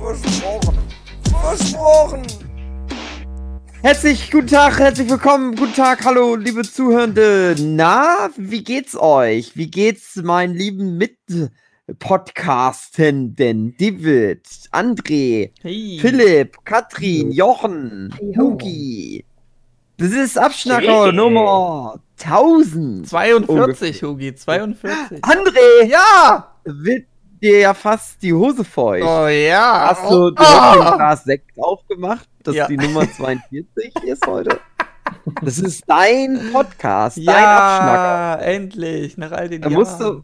Versprochen. Versprochen. Herzlich guten Tag, herzlich willkommen, guten Tag, hallo, liebe Zuhörende. Na, wie geht's euch? Wie geht's meinen lieben Mitpodcastenden? David, André, Hey. Philipp, Katrin, Jochen, Hugi. Das ist Abschnacker Hey. Nummer 1000. 42, Hugi, 42. André, Ja! wird dir ja fast die Hose feucht. Oh ja! Hast du, oh. hast ein Glas Sekt aufgemacht, das Ja. die Nummer 42 ist heute? Das ist dein Podcast, dein ja, Abschnacker. endlich, nach all den Da Jahren. musst du,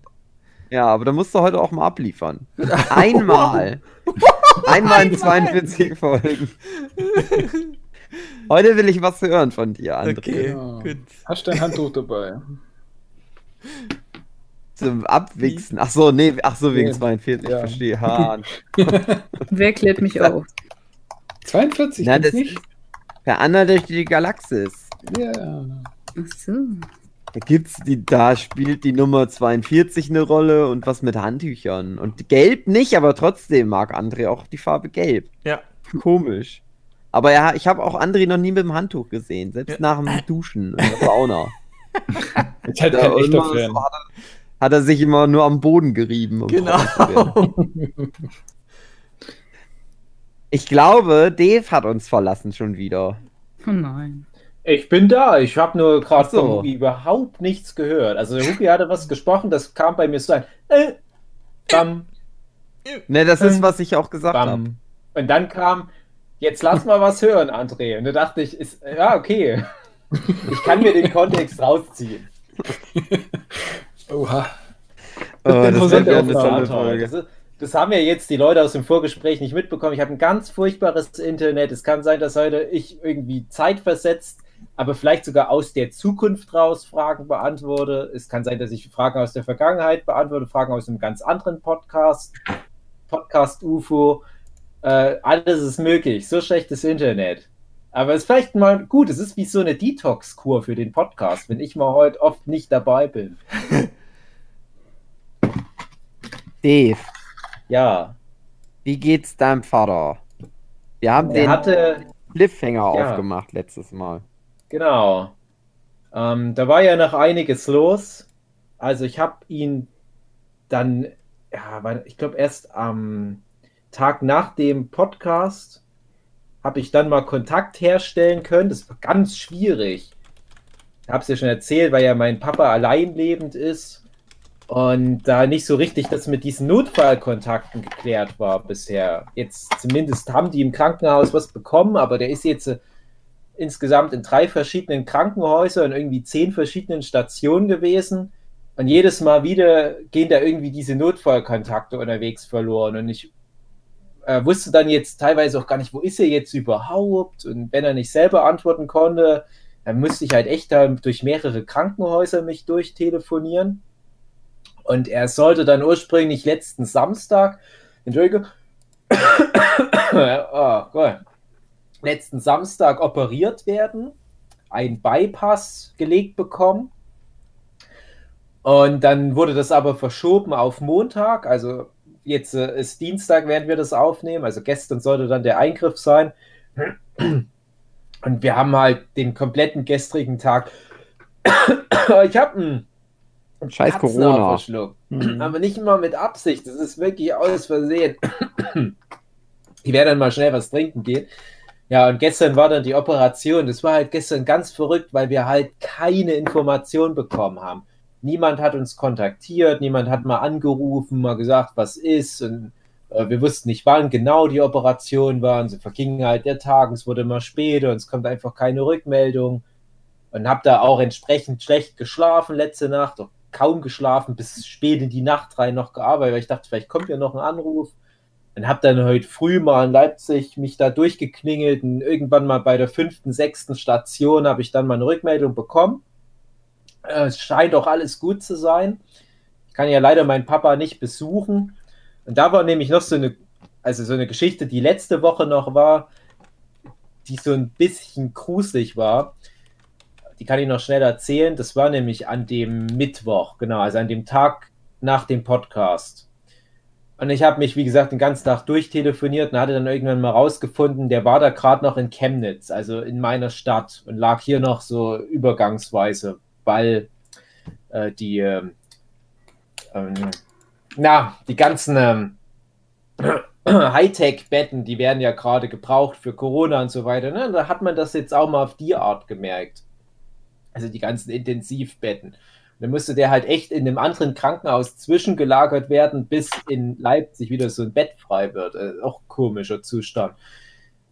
ja, aber da musst du heute auch mal abliefern. Einmal. Einmal in 42 Folgen. Heute will ich was hören von dir, André. Okay, Ja. gut. Hast dein Handtuch dabei? Zum Abwichsen. Ach so, nee, ach so, wegen Nee. 42, ich Ja. verstehe. Ha. Wer klärt mich auf? 42? Na, gibt's das nicht? Per Anna durch die Galaxis. Ja. Ach so. Da gibt's die, da spielt die Nummer 42 eine Rolle und was mit Handtüchern. Und gelb nicht, aber trotzdem mag André auch die Farbe gelb. Ja. Komisch. Aber ja, ich habe auch André noch nie mit dem Handtuch gesehen, selbst Ja. nach dem Duschen in der Sauna. Jetzt halt kein echter Fan. Hat, er, sich immer nur am Boden gerieben. Um Genau. Ich glaube, Dave hat uns verlassen schon wieder. Oh nein. Ich bin da. Ich habe nur gerade so. von Hugi überhaupt nichts gehört. Also der Hugi hatte was gesprochen, das kam bei mir so ein äh, bam, Ne, das ist, Ähm, was ich auch gesagt habe. Und dann kam, jetzt lass mal was hören, André. Und da dachte ich, ist, ja, okay. Ich kann mir den Kontext rausziehen. Oha. Oh, das wird ja eine tolle Folge. Das, das haben ja jetzt die Leute aus dem Vorgespräch nicht mitbekommen. Ich habe ein ganz furchtbares Internet. Es kann sein, dass heute ich irgendwie zeitversetzt, aber vielleicht sogar aus der Zukunft raus Fragen beantworte. Es kann sein, dass ich Fragen aus der Vergangenheit beantworte, Fragen aus einem ganz anderen Podcast, Podcast UFO. Äh, alles ist möglich. So schlechtes Internet. Aber es ist vielleicht mal gut. Es ist wie so eine Detox-Kur für den Podcast, wenn ich mal heute oft nicht dabei bin. Dave, Ja, wie geht's deinem Vater? Wir haben er den hatte. Cliffhanger Ja. aufgemacht letztes Mal. Genau. Ähm, da war ja noch einiges los. Also ich habe ihn dann, ja, ich glaube erst am Tag nach dem Podcast habe ich dann mal Kontakt herstellen können. Das war ganz schwierig. Ich habe es ja schon erzählt, weil ja mein Papa alleinlebend ist und da nicht so richtig das mit diesen Notfallkontakten geklärt war bisher. Jetzt zumindest haben die im Krankenhaus was bekommen, aber der ist jetzt äh, insgesamt in drei verschiedenen Krankenhäusern und irgendwie zehn verschiedenen Stationen gewesen. Und jedes Mal wieder gehen da irgendwie diese Notfallkontakte unterwegs verloren. Und ich äh, wusste dann jetzt teilweise auch gar nicht, wo ist er jetzt überhaupt? Und wenn er nicht selber antworten konnte, dann musste ich halt echt da durch mehrere Krankenhäuser mich durchtelefonieren. Und er sollte dann ursprünglich letzten Samstag, Entschuldigung, oh Gott, letzten Samstag operiert werden, einen Bypass gelegt bekommen. Und dann wurde das aber verschoben auf Montag. Also jetzt äh, ist Dienstag, während wir das aufnehmen. Also gestern sollte dann der Eingriff sein. Und wir haben halt den kompletten gestrigen Tag. ich habe einen Scheiß Katzenau Corona. verschluckt. Mhm. Aber nicht immer mit Absicht. Das ist wirklich aus Versehen. ich werde dann mal schnell was trinken gehen. Ja, und gestern war dann die Operation. Das war halt gestern ganz verrückt, weil wir halt keine Information bekommen haben. Niemand hat uns kontaktiert, niemand hat mal angerufen, mal gesagt, was ist. Und äh, wir wussten nicht, wann genau die Operation war. Und so verging halt der Tag, es wurde immer später und es kommt einfach keine Rückmeldung. Und habe da auch entsprechend schlecht geschlafen letzte Nacht, auch kaum geschlafen, bis spät in die Nacht rein noch gearbeitet, weil ich dachte, vielleicht kommt ja noch ein Anruf. Und habe dann heute früh mal in Leipzig mich da durchgeklingelt und irgendwann mal bei der fünften, sechsten Station habe ich dann mal eine Rückmeldung bekommen. Äh, Es scheint auch alles gut zu sein. Ich kann ja leider meinen Papa nicht besuchen. Und da war nämlich noch so eine, also so eine Geschichte, die letzte Woche noch war, die so ein bisschen gruselig war. Die kann ich noch schnell erzählen. Das war nämlich an dem Mittwoch, genau, also an dem Tag nach dem Podcast. Und ich habe mich, wie gesagt, den ganzen Tag durchtelefoniert und hatte dann irgendwann mal rausgefunden, der war da gerade noch in Chemnitz, also in meiner Stadt und lag hier noch so übergangsweise, weil äh, die, ähm, ähm, na, die ganzen ähm, Hightech-Betten, die werden ja gerade gebraucht für Corona und so weiter. Ne? Da hat man das jetzt auch mal auf die Art gemerkt. Also die ganzen Intensivbetten. Und dann musste der halt echt in einem anderen Krankenhaus zwischengelagert werden, bis in Leipzig wieder so ein Bett frei wird. Äh, auch komischer Zustand.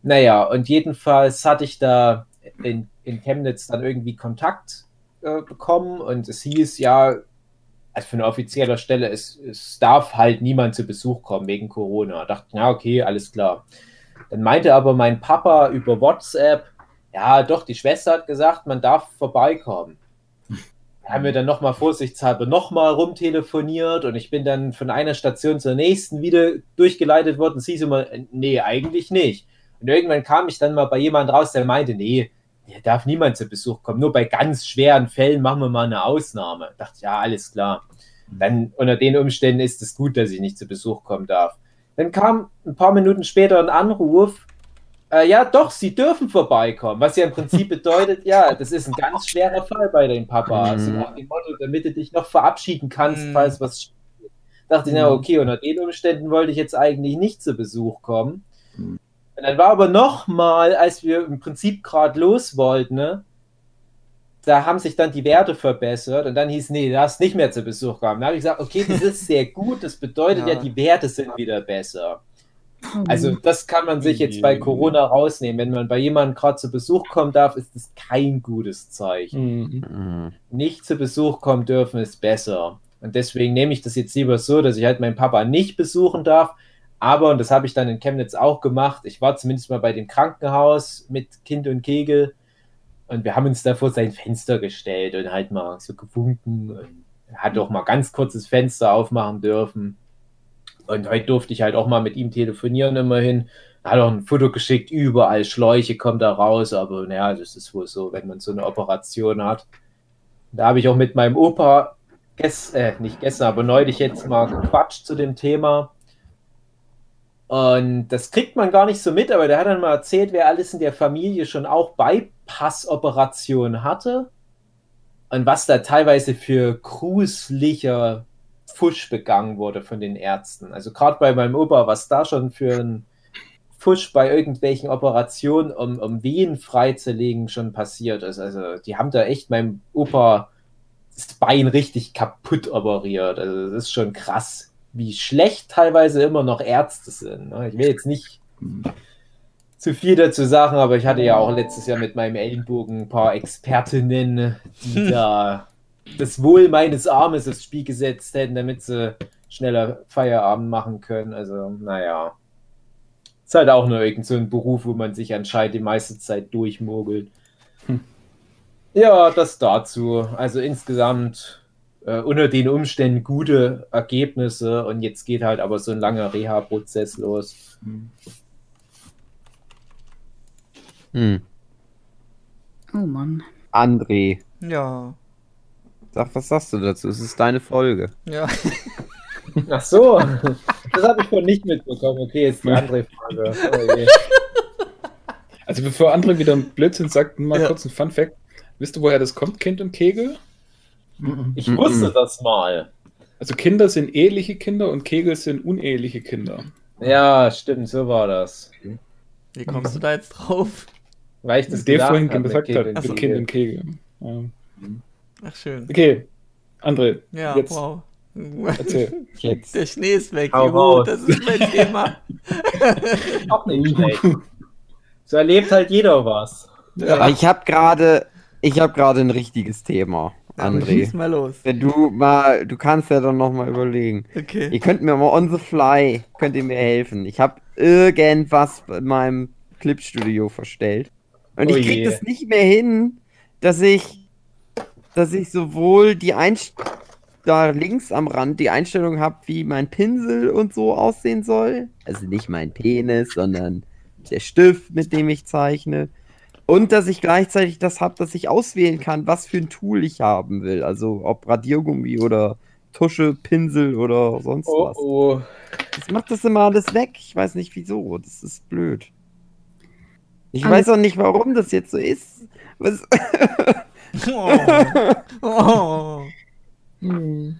Naja, und jedenfalls hatte ich da in, in Chemnitz dann irgendwie Kontakt äh, bekommen und es hieß ja, also für eine offizielle Stelle, es, es darf halt niemand zu Besuch kommen wegen Corona. Da dachte, ja, okay, alles klar. Dann meinte aber mein Papa über WhatsApp, ja, doch, die Schwester hat gesagt, man darf vorbeikommen. Haben wir dann nochmal vorsichtshalber nochmal rumtelefoniert und ich bin dann von einer Station zur nächsten wieder durchgeleitet worden. Sie so mal, nee, eigentlich nicht. Und irgendwann kam ich dann mal bei jemand raus, der meinte, nee, hier darf niemand zu Besuch kommen. Nur bei ganz schweren Fällen machen wir mal eine Ausnahme. Ich dachte, ja, alles klar. Dann unter den Umständen ist es gut, dass ich nicht zu Besuch kommen darf. Dann kam ein paar Minuten später ein Anruf, äh, ja, doch, Sie dürfen vorbeikommen. Was ja im Prinzip bedeutet, ja, das ist ein ganz schwerer Fall bei deinem Papa. Mhm. Nach dem Motto, damit du dich noch verabschieden kannst, Mhm. falls was schief geht. Dachte ich, na okay, unter den Umständen wollte ich jetzt eigentlich nicht zu Besuch kommen. Mhm. Und dann war aber noch mal, als wir im Prinzip gerade los wollten, ne, da haben sich dann die Werte verbessert und dann hieß, nee, du darfst nicht mehr zu Besuch kommen. Da habe ich gesagt, okay, das ist sehr gut, das bedeutet ja, Ja. die Werte sind wieder besser. Also das kann man sich jetzt bei Corona rausnehmen. Wenn man bei jemandem gerade zu Besuch kommen darf, ist das kein gutes Zeichen. Mhm. Mhm. Nicht zu Besuch kommen dürfen ist besser. Und deswegen nehme ich das jetzt lieber so, dass ich halt meinen Papa nicht besuchen darf. Aber, und das habe ich dann in Chemnitz auch gemacht, ich war zumindest mal bei dem Krankenhaus mit Kind und Kegel und wir haben uns da vor sein Fenster gestellt und halt mal so gewunken und er hat auch mal ganz kurzes Fenster aufmachen dürfen. Und heute durfte ich halt auch mal mit ihm telefonieren immerhin. Er hat auch ein Foto geschickt, überall Schläuche kommen da raus, aber naja, das ist wohl so, wenn man so eine Operation hat. Da habe ich auch mit meinem Opa, gest, äh, nicht gestern, aber neulich jetzt mal gequatscht zu dem Thema. Und das kriegt man gar nicht so mit, aber der hat dann mal erzählt, wer alles in der Familie schon auch Bypass-Operationen hatte und was da teilweise für gruseliger Fusch begangen wurde von den Ärzten. Also gerade bei meinem Opa, was da schon für ein Fusch bei irgendwelchen Operationen, um, um Wehen freizulegen, schon passiert ist. Also die haben da echt meinem Opa das Bein richtig kaputt operiert. Also das ist schon krass, wie schlecht teilweise immer noch Ärzte sind. ne? Ich will jetzt nicht zu viel dazu sagen, aber ich hatte ja auch letztes Jahr mit meinem Ellenbogen ein paar Expertinnen, die da das Wohl meines Armes aufs Spiel gesetzt hätten, damit sie schneller Feierabend machen können. Also, naja. Ist halt auch nur irgend so ein Beruf, wo man sich anscheinend die meiste Zeit durchmogelt. Ja, das dazu. Also insgesamt äh, unter den Umständen gute Ergebnisse und jetzt geht halt aber so ein langer Reha-Prozess los. Hm. Oh Mann. André, Ja. Sag, was sagst du dazu? Es ist deine Folge. Ja. Ach so, das habe ich von nicht mitbekommen. Okay, jetzt die andere Frage. Je. Also bevor André wieder einen Blödsinn sagt, mal Ja. kurz ein Fun Fact. Wisst ihr, woher das kommt, Kind und Kegel? Ich wusste das mal. Also Kinder sind eheliche Kinder und Kegel sind uneheliche Kinder. Ja, stimmt, so war das. Wie kommst du da jetzt drauf? Weil ich das Das vorhin gesagt hat, Kind und Kegel. Ja. Ach, schön. Okay, André, Ja, jetzt wow. erzähl. Jetzt. Der Schnee ist weg. Hau Juhu, das ist mein Thema. Auch nicht schlecht. So erlebt halt jeder was. Aber ich habe gerade, ich habe gerade ein richtiges Thema. Ja, André. Schieß mal los. Wenn du mal, du kannst ja dann noch mal überlegen. Okay. Ihr könnt mir mal on the fly, könnt ihr mir helfen. Ich habe irgendwas in meinem Clipstudio verstellt. Und Oh ich krieg je. das nicht mehr hin, dass ich, dass ich sowohl die Einst da links am Rand die Einstellung habe, wie mein Pinsel und so aussehen soll. Also nicht mein Penis, sondern der Stift, mit dem ich zeichne. Und dass ich gleichzeitig das habe, dass ich auswählen kann, was für ein Tool ich haben will. Also ob Radiergummi oder Tusche, Pinsel oder sonst Oh was. oh. Das macht das immer alles weg. Ich weiß nicht wieso. Das ist blöd. Ich Alles- weiß auch nicht, warum das jetzt so ist. Was, Oh. Oh. Hm.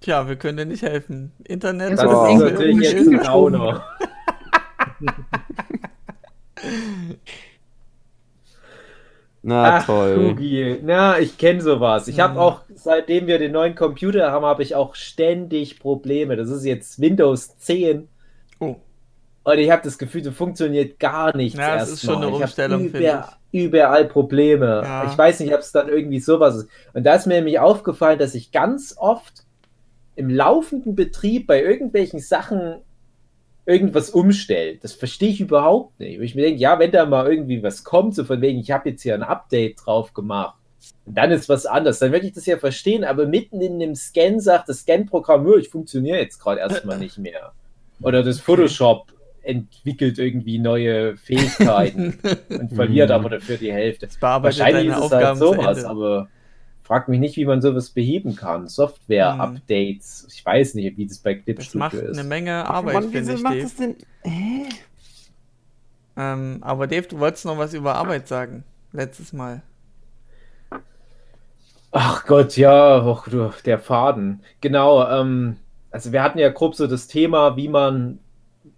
Tja, wir können dir nicht helfen. Internet Das Oh. ist ist natürlich jetzt ein umgeschoben. Downer. Na Ach, toll. Hugi. Na, ich kenne sowas. Ich habe auch, seitdem wir den neuen Computer haben, habe ich auch ständig Probleme. Das ist jetzt Windows 10 Oh. Und ich habe das Gefühl, das funktioniert gar nichts. Ja, das ist schon eine Umstellung, über, Überall Probleme. Ja. Ich weiß nicht, ob es dann irgendwie sowas ist. Und da ist mir nämlich aufgefallen, dass ich ganz oft im laufenden Betrieb bei irgendwelchen Sachen irgendwas umstellt. Das verstehe ich überhaupt nicht. Wo ich mir denke, ja, wenn da mal irgendwie was kommt, so von wegen, ich habe jetzt hier ein Update drauf gemacht, und dann ist was anderes, dann würde ich das ja verstehen, aber mitten in dem Scan sagt das Scan-Programm, "Nö, ich funktioniere jetzt gerade erstmal nicht mehr. Oder das Photoshop entwickelt irgendwie neue Fähigkeiten und verliert aber dafür die Hälfte. Das Wahrscheinlich ist es halt Aufgaben zu sowas, aber frag mich nicht, wie man sowas beheben kann. Software-Updates. Ich weiß nicht, wie das bei Das Clipstudio macht ist. eine Menge Arbeit, Mann, wieso ich, macht Dave. das denn? Hä? Ähm, aber Dave, du wolltest noch was über Arbeit sagen. Letztes Mal. Ach Gott, ja, och, du, der Faden. Genau, ähm, also wir hatten ja grob so das Thema, wie man,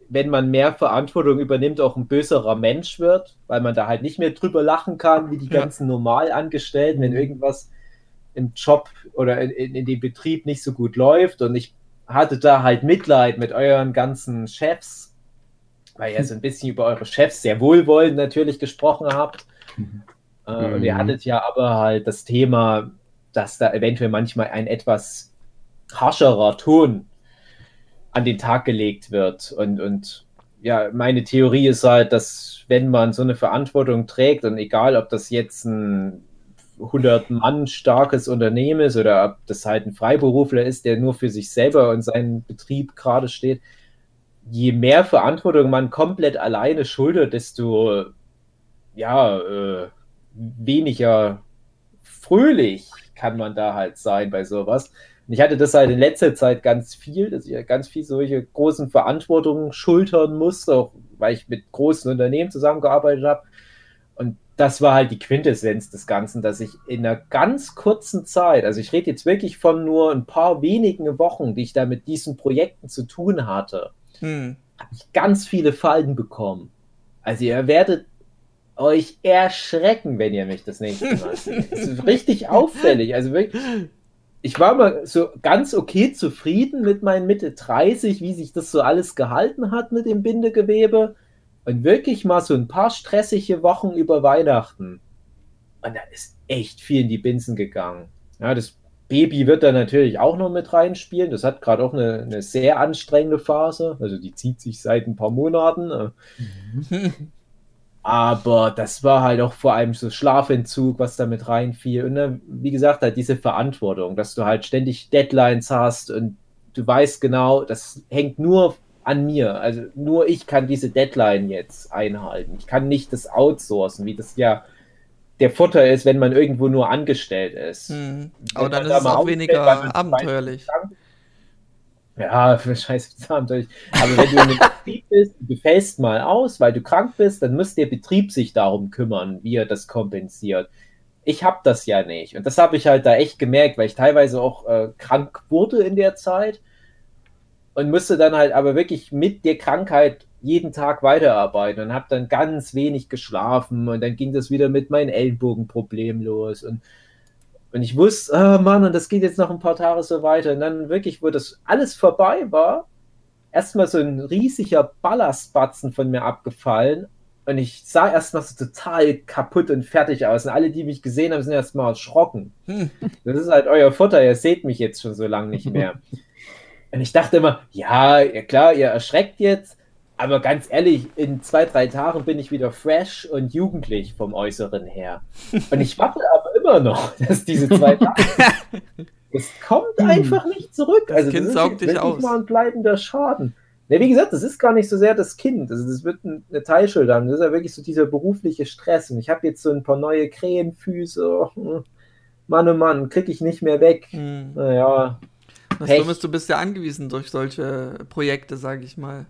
wenn man mehr Verantwortung übernimmt, auch ein böserer Mensch wird, weil man da halt nicht mehr drüber lachen kann, wie die Ja. ganzen Normalangestellten, wenn irgendwas im Job oder in, in, in dem Betrieb nicht so gut läuft. Und ich hatte da halt Mitleid mit euren ganzen Chefs, weil ihr so ein bisschen über eure Chefs sehr wohlwollend natürlich gesprochen habt. Äh, Und ihr Mhm. hattet ja aber halt das Thema, dass da eventuell manchmal ein etwas harscherer Ton an den Tag gelegt wird. Und, und ja, meine Theorie ist halt, dass wenn man so eine Verantwortung trägt und egal, ob das jetzt ein 100 Mann starkes Unternehmen ist oder ob das halt ein Freiberufler ist, der nur für sich selber und seinen Betrieb gerade steht, je mehr Verantwortung man komplett alleine schuldet, desto ja, äh, weniger fröhlich kann man da halt sein bei sowas. Und ich hatte das halt in letzter Zeit ganz viel, dass ich ganz viel solche großen Verantwortungen schultern musste, auch weil ich mit großen Unternehmen zusammengearbeitet habe. Und das war halt die Quintessenz des Ganzen, dass ich in einer ganz kurzen Zeit, also ich rede jetzt wirklich von nur ein paar wenigen Wochen, die ich da mit diesen Projekten zu tun hatte, Hm. habe ich ganz viele Falten bekommen. Also ihr werdet euch erschrecken, wenn ihr mich das nächste Mal seht. Es ist richtig auffällig. Also wirklich, ich war mal so ganz okay zufrieden mit meinen Mitte 30, wie sich das so alles gehalten hat mit dem Bindegewebe. Und wirklich mal so ein paar stressige Wochen über Weihnachten. Und da ist echt viel in die Binsen gegangen. Ja, das Baby wird da natürlich auch noch mit reinspielen. Das hat gerade auch eine, eine sehr anstrengende Phase. Also die zieht sich seit ein paar Monaten. Aber das war halt auch vor allem so Schlafentzug, was da mit reinfiel. Und dann, wie gesagt, halt diese Verantwortung, dass du halt ständig Deadlines hast und du weißt genau, das hängt nur an mir. Also nur ich kann diese Deadline jetzt einhalten. Ich kann nicht das outsourcen, wie das ja der Vorteil ist, wenn man irgendwo nur angestellt ist. Hm. Aber dann ist da es auch weniger abenteuerlich. Ja, für scheiße Abenteuerlich. Aber wenn du in einem Betrieb bist, du fällst mal aus, weil du krank bist, dann muss der Betrieb sich darum kümmern, wie er das kompensiert. Ich habe das ja nicht. Und das habe ich halt da echt gemerkt, weil ich teilweise auch äh, krank wurde in der Zeit und musste dann halt aber wirklich mit der Krankheit jeden Tag weiterarbeiten und habe dann ganz wenig geschlafen und dann ging das wieder mit meinen Ellenbogenproblemen los und und ich wusste, ah Mann, und das geht jetzt noch ein paar Tage so weiter. Und dann wirklich, wo das alles vorbei war, erstmal so ein riesiger Ballastbatzen von mir abgefallen. und ich sah erstmal so total kaputt und fertig aus. Und alle, die mich gesehen haben, sind erstmal erschrocken. Hm. Das ist halt euer Futter, ihr seht mich jetzt schon so lange nicht mehr. Und ich dachte immer, ja, ja klar, ihr erschreckt jetzt, aber ganz ehrlich, in zwei, drei Tagen bin ich wieder fresh und jugendlich vom Äußeren her. Und ich warte aber immer noch, dass diese zwei. Es kommt einfach nicht zurück. Das also Kind das saugt dich aus. mal ein bleibender Schaden. Ne, wie gesagt, das ist gar nicht so sehr das Kind. Also das wird ein- eine Teilschuld haben. Das ist ja wirklich so dieser berufliche Stress. Und ich habe jetzt so ein paar neue Krähenfüße. Hm. Mann, oh Mann, krieg ich nicht mehr weg. Hm. Naja, Das. Dumme ist, du bist ja angewiesen durch solche Projekte, sage ich mal.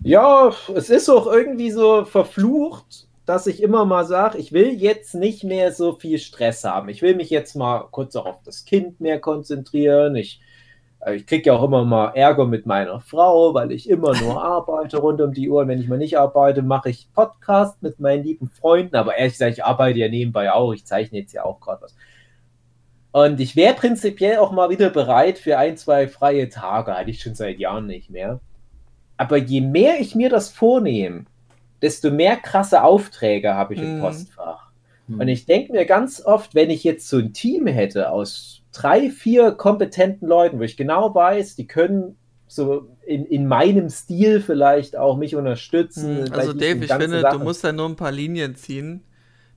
Ja, es ist auch irgendwie so verflucht, dass ich immer mal sage, ich will jetzt nicht mehr so viel Stress haben. Ich will mich jetzt mal kurz auch auf das Kind mehr konzentrieren. Ich, äh, ich kriege ja auch immer mal Ärger mit meiner Frau, weil ich immer nur arbeite rund um die Uhr. Und wenn ich mal nicht arbeite, mache ich Podcast mit meinen lieben Freunden. Aber ehrlich gesagt, ich arbeite ja nebenbei auch. Ich zeichne jetzt ja auch gerade was. Und ich wäre prinzipiell auch mal wieder bereit für ein, zwei freie Tage. Hatte ich schon seit Jahren nicht mehr. Aber je mehr ich mir das vornehme, desto mehr krasse Aufträge habe ich im Mhm. Postfach. Und ich denke mir ganz oft, wenn ich jetzt so ein Team hätte aus drei, vier kompetenten Leuten, wo ich genau weiß, die können so in, in meinem Stil vielleicht auch mich unterstützen. Hm, bei Also Dave, ich finde, Sachen. du musst da nur ein paar Linien ziehen.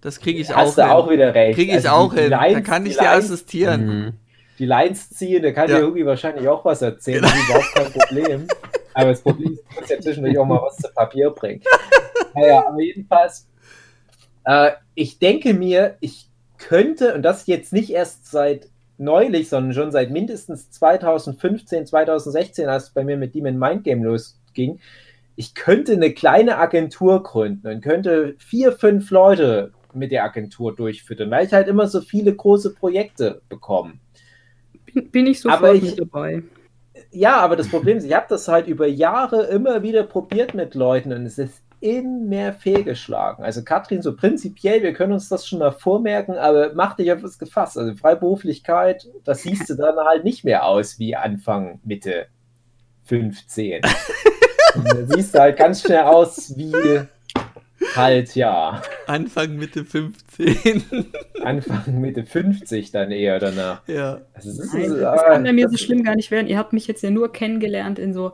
Das kriege ich Hast auch du auch wieder recht. Kriege ich Also auch die- die hin. da kann ich dir Lines- assistieren. Mhm. die Lines ziehen, da kann Ja. dir Hugi wahrscheinlich auch was erzählen, das ist überhaupt kein Problem. Aber das Problem ist, du musst ja zwischendurch auch mal was zu Papier bringen. Naja, aber jedenfalls, äh, ich denke mir, ich könnte, und das jetzt nicht erst seit neulich, sondern schon seit mindestens 2015, 2016, als es bei mir mit Demon Mind Game losging, ich könnte eine kleine Agentur gründen und könnte vier, fünf Leute mit der Agentur durchfüttern, weil ich halt immer so viele große Projekte bekomme. Bin, bin ich sofort Aber ich- mit dabei. Ja, aber das Problem ist, ich habe das halt über Jahre immer wieder probiert mit Leuten und es ist immer fehlgeschlagen. Also Katrin, so prinzipiell, wir können uns das schon mal vormerken, aber mach dich auf was gefasst. Also Freiberuflichkeit, das siehst du dann halt nicht mehr aus wie Anfang, Mitte 15. Und da siehst du halt ganz schnell aus wie halt, ja, Anfang Mitte 15. Anfang, Mitte 50 dann eher danach. ja. Also es ist, Nein, das kann bei mir so schlimm gar nicht werden. Ihr habt mich jetzt ja nur kennengelernt in so,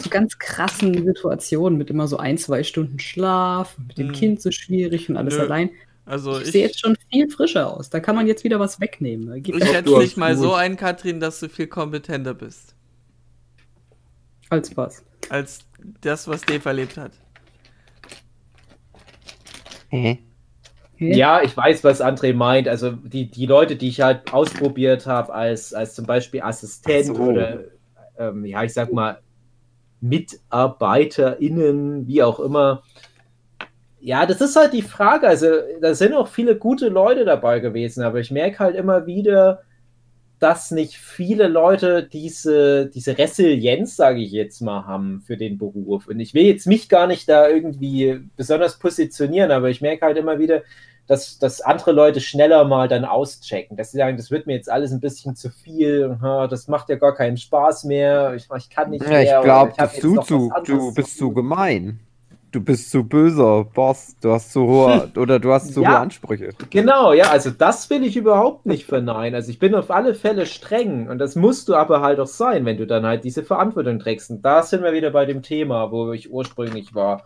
so ganz krassen Situationen mit immer so ein, zwei Stunden Schlaf, mit dem Hm. Kind so schwierig und alles Nö. allein. Also ich, ich, sehe jetzt schon viel frischer aus. Da kann man jetzt wieder was wegnehmen. Geht ich das schätze dich mal gut. so ein, Katrin, dass du viel kompetenter bist. als was. Als das, was Dave erlebt hat. Hä? Hä? Ja, ich weiß, was André meint. Also die, die Leute, die ich halt ausprobiert habe, als, als zum Beispiel Assistent So. oder ähm, ja, ich sag mal, MitarbeiterInnen, wie auch immer. Ja, das ist halt die Frage. Also, da sind auch viele gute Leute dabei gewesen, aber ich merke halt immer wieder, dass nicht viele Leute diese, diese Resilienz, sage ich jetzt mal, haben für den Beruf. Und ich will jetzt mich gar nicht da irgendwie besonders positionieren, aber ich merke halt immer wieder, dass, dass andere Leute schneller mal dann auschecken. Dass sie sagen, das wird mir jetzt alles ein bisschen zu viel, das macht ja gar keinen Spaß mehr, ich, ich kann nicht Ja, mehr. ich glaube, du, anderes du bist zu gemein. Du bist zu böser Boss. Du hast zu hohe oder du hast zu Ja. hohe Ansprüche. Genau, ja, also das will ich überhaupt nicht verneinen. Also ich bin auf alle Fälle streng und das musst du aber halt auch sein, wenn du dann halt diese Verantwortung trägst. Und da sind wir wieder bei dem Thema, wo ich ursprünglich war.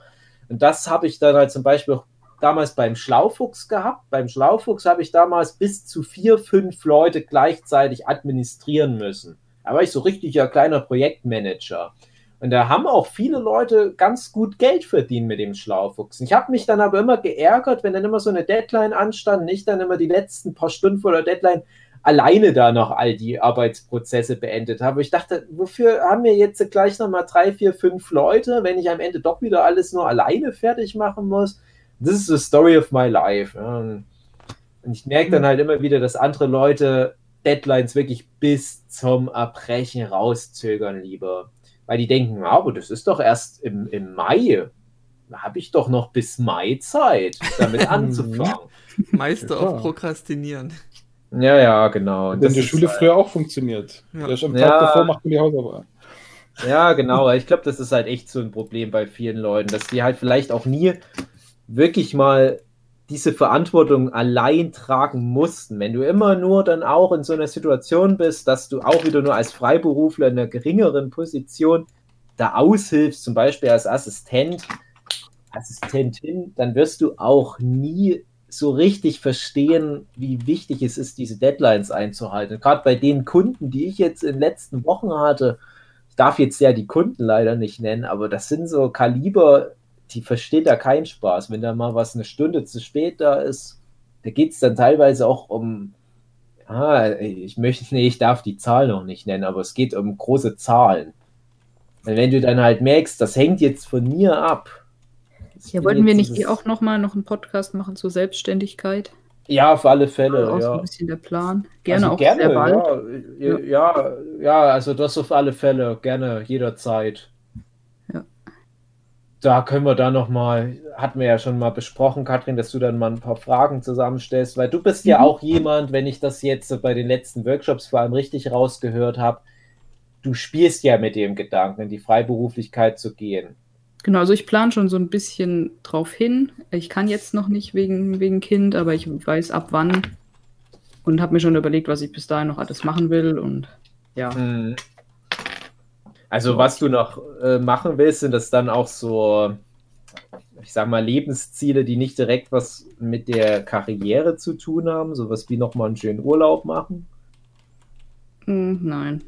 Und das habe ich dann halt zum Beispiel auch damals beim Schlaufuchs gehabt. Beim Schlaufuchs habe ich damals bis zu vier, fünf Leute gleichzeitig administrieren müssen. Da war ich so richtiger kleiner Projektmanager. Und da haben auch viele Leute ganz gut Geld verdient mit dem Schlaufuchs. Ich habe mich dann aber immer geärgert, wenn dann immer so eine Deadline anstand, und ich dann immer die letzten paar Stunden vor der Deadline alleine da noch all die Arbeitsprozesse beendet habe. Ich dachte, wofür haben wir jetzt gleich nochmal drei, vier, fünf Leute, wenn ich am Ende doch wieder alles nur alleine fertig machen muss? This is the story of my life. Und ich merke dann halt immer wieder, dass andere Leute Deadlines wirklich bis zum Erbrechen rauszögern lieber. Weil die denken, "Ja, aber das ist doch erst im, im Mai. Da habe ich doch noch bis Mai Zeit, damit anzufangen. Meister Ja, auf Prokrastinieren. ja, ja, genau. Das die ist Schule halt- früher auch funktioniert. Ja. Erst am Ja. Tag davor macht man die Hausaufgaben. Ja, genau. Ich glaube, das ist halt echt so ein Problem bei vielen Leuten, dass die halt vielleicht auch nie wirklich mal diese Verantwortung allein tragen mussten. Wenn du immer nur dann auch in so einer Situation bist, dass du auch wieder nur als Freiberufler in einer geringeren Position da aushilfst, zum Beispiel als Assistent, Assistentin, dann wirst du auch nie so richtig verstehen, wie wichtig es ist, diese Deadlines einzuhalten. Gerade bei den Kunden, die ich jetzt in den letzten Wochen hatte, ich darf jetzt ja die Kunden leider nicht nennen, aber das sind so Kaliber, die versteht da keinen Spaß. Wenn da mal was eine Stunde zu spät da ist, da geht es dann teilweise auch um, ah, ich möchte, nee, ich darf die Zahl noch nicht nennen, aber es geht um große Zahlen. Und wenn du dann halt merkst, das hängt jetzt von mir ab. Ich Ja, wollten wir nicht dieses- die auch nochmal noch einen Podcast machen zur Selbstständigkeit? Ja, auf alle Fälle, auch so ja. ein bisschen der Plan. Gerne also auch gerne, sehr bald. Ja, ja, ja, also das auf alle Fälle, gerne, jederzeit. Da können wir dann nochmal, hatten wir ja schon mal besprochen, Katrin, dass du dann mal ein paar Fragen zusammenstellst, weil du bist ja Mhm. auch jemand, wenn ich das jetzt bei den letzten Workshops vor allem richtig rausgehört habe, du spielst ja mit dem Gedanken, in die Freiberuflichkeit zu gehen. Genau, also ich plane schon so ein bisschen drauf hin. Ich kann jetzt noch nicht wegen, wegen Kind, aber ich weiß ab wann und habe mir schon überlegt, was ich bis dahin noch alles machen will und ja. Mhm. Also was du noch äh, machen willst, sind das dann auch so, ich sag mal, Lebensziele, die nicht direkt was mit der Karriere zu tun haben, sowas wie nochmal einen schönen Urlaub machen. Hm, nein.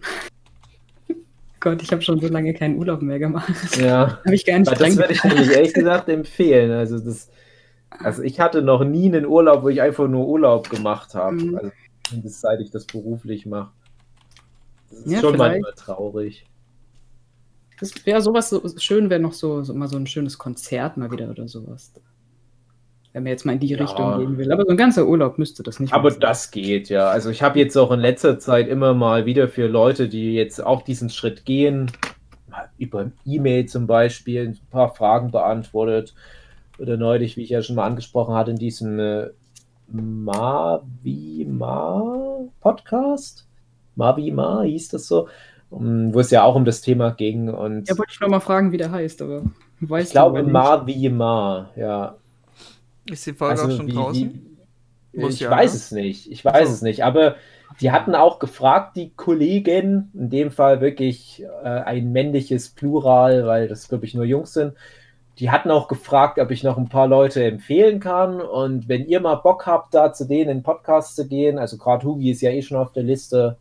Gott, ich habe schon so lange keinen Urlaub mehr gemacht. Ja, Habe ich gar nicht das würde ich nämlich ehrlich gesagt empfehlen. Also das, also ich hatte noch nie einen Urlaub, wo ich einfach nur Urlaub gemacht habe. Mhm. Also zumindest seit ich das beruflich mache. Das ist Ja, schon vielleicht. manchmal traurig. Das wäre sowas so schön, wäre noch so, so mal so ein schönes Konzert mal wieder oder sowas. Wenn man jetzt mal in die Ja. Richtung gehen will. Aber so ein ganzer Urlaub müsste das nicht Aber das geht ja. Also ich habe jetzt auch in letzter Zeit immer mal wieder für Leute, die jetzt auch diesen Schritt gehen, mal über E-Mail zum Beispiel ein paar Fragen beantwortet. Oder neulich, wie ich ja schon mal angesprochen hatte, in diesem äh, Mavima Podcast. Mavima hieß das so, um, wo es ja auch um das Thema ging. Und Ja, wollte ich noch mal fragen, wie der heißt, aber weißt ich glaube aber nicht. Mavima, ja. Ist die Folge auch schon wie- draußen? Wie, Muss ich ja, weiß ne? es nicht. Ich weiß so. es nicht. Aber die hatten auch gefragt, die Kollegen, in dem Fall wirklich äh, ein männliches Plural, weil das, glaube ich, nur Jungs sind. Die hatten auch gefragt, ob ich noch ein paar Leute empfehlen kann. Und wenn ihr mal Bock habt, da zu denen in den Podcast zu gehen, also gerade Hugi ist ja eh schon auf der Liste,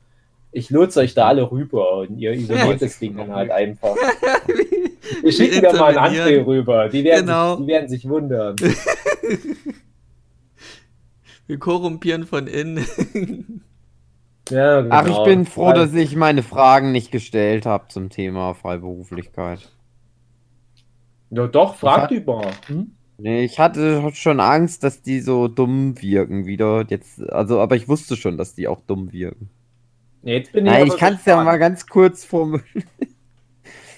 ich lotse euch da alle rüber und ihr übernehmt das Ding dann halt einfach. Wir schicken da mal einen André rüber. Die werden, Genau. sich, die werden sich wundern. Wir korrumpieren von innen. Ja, Ach, ich genau. bin froh, dass ich meine Fragen nicht gestellt habe zum Thema Freiberuflichkeit. Ja, doch, frag hat- die mal. Hm? Nee, ich hatte schon Angst, dass die so dumm wirken wieder. Jetzt, also, aber ich wusste schon, dass die auch dumm wirken. Jetzt bin ich Nein, ich kann es ja mal ganz kurz formulieren.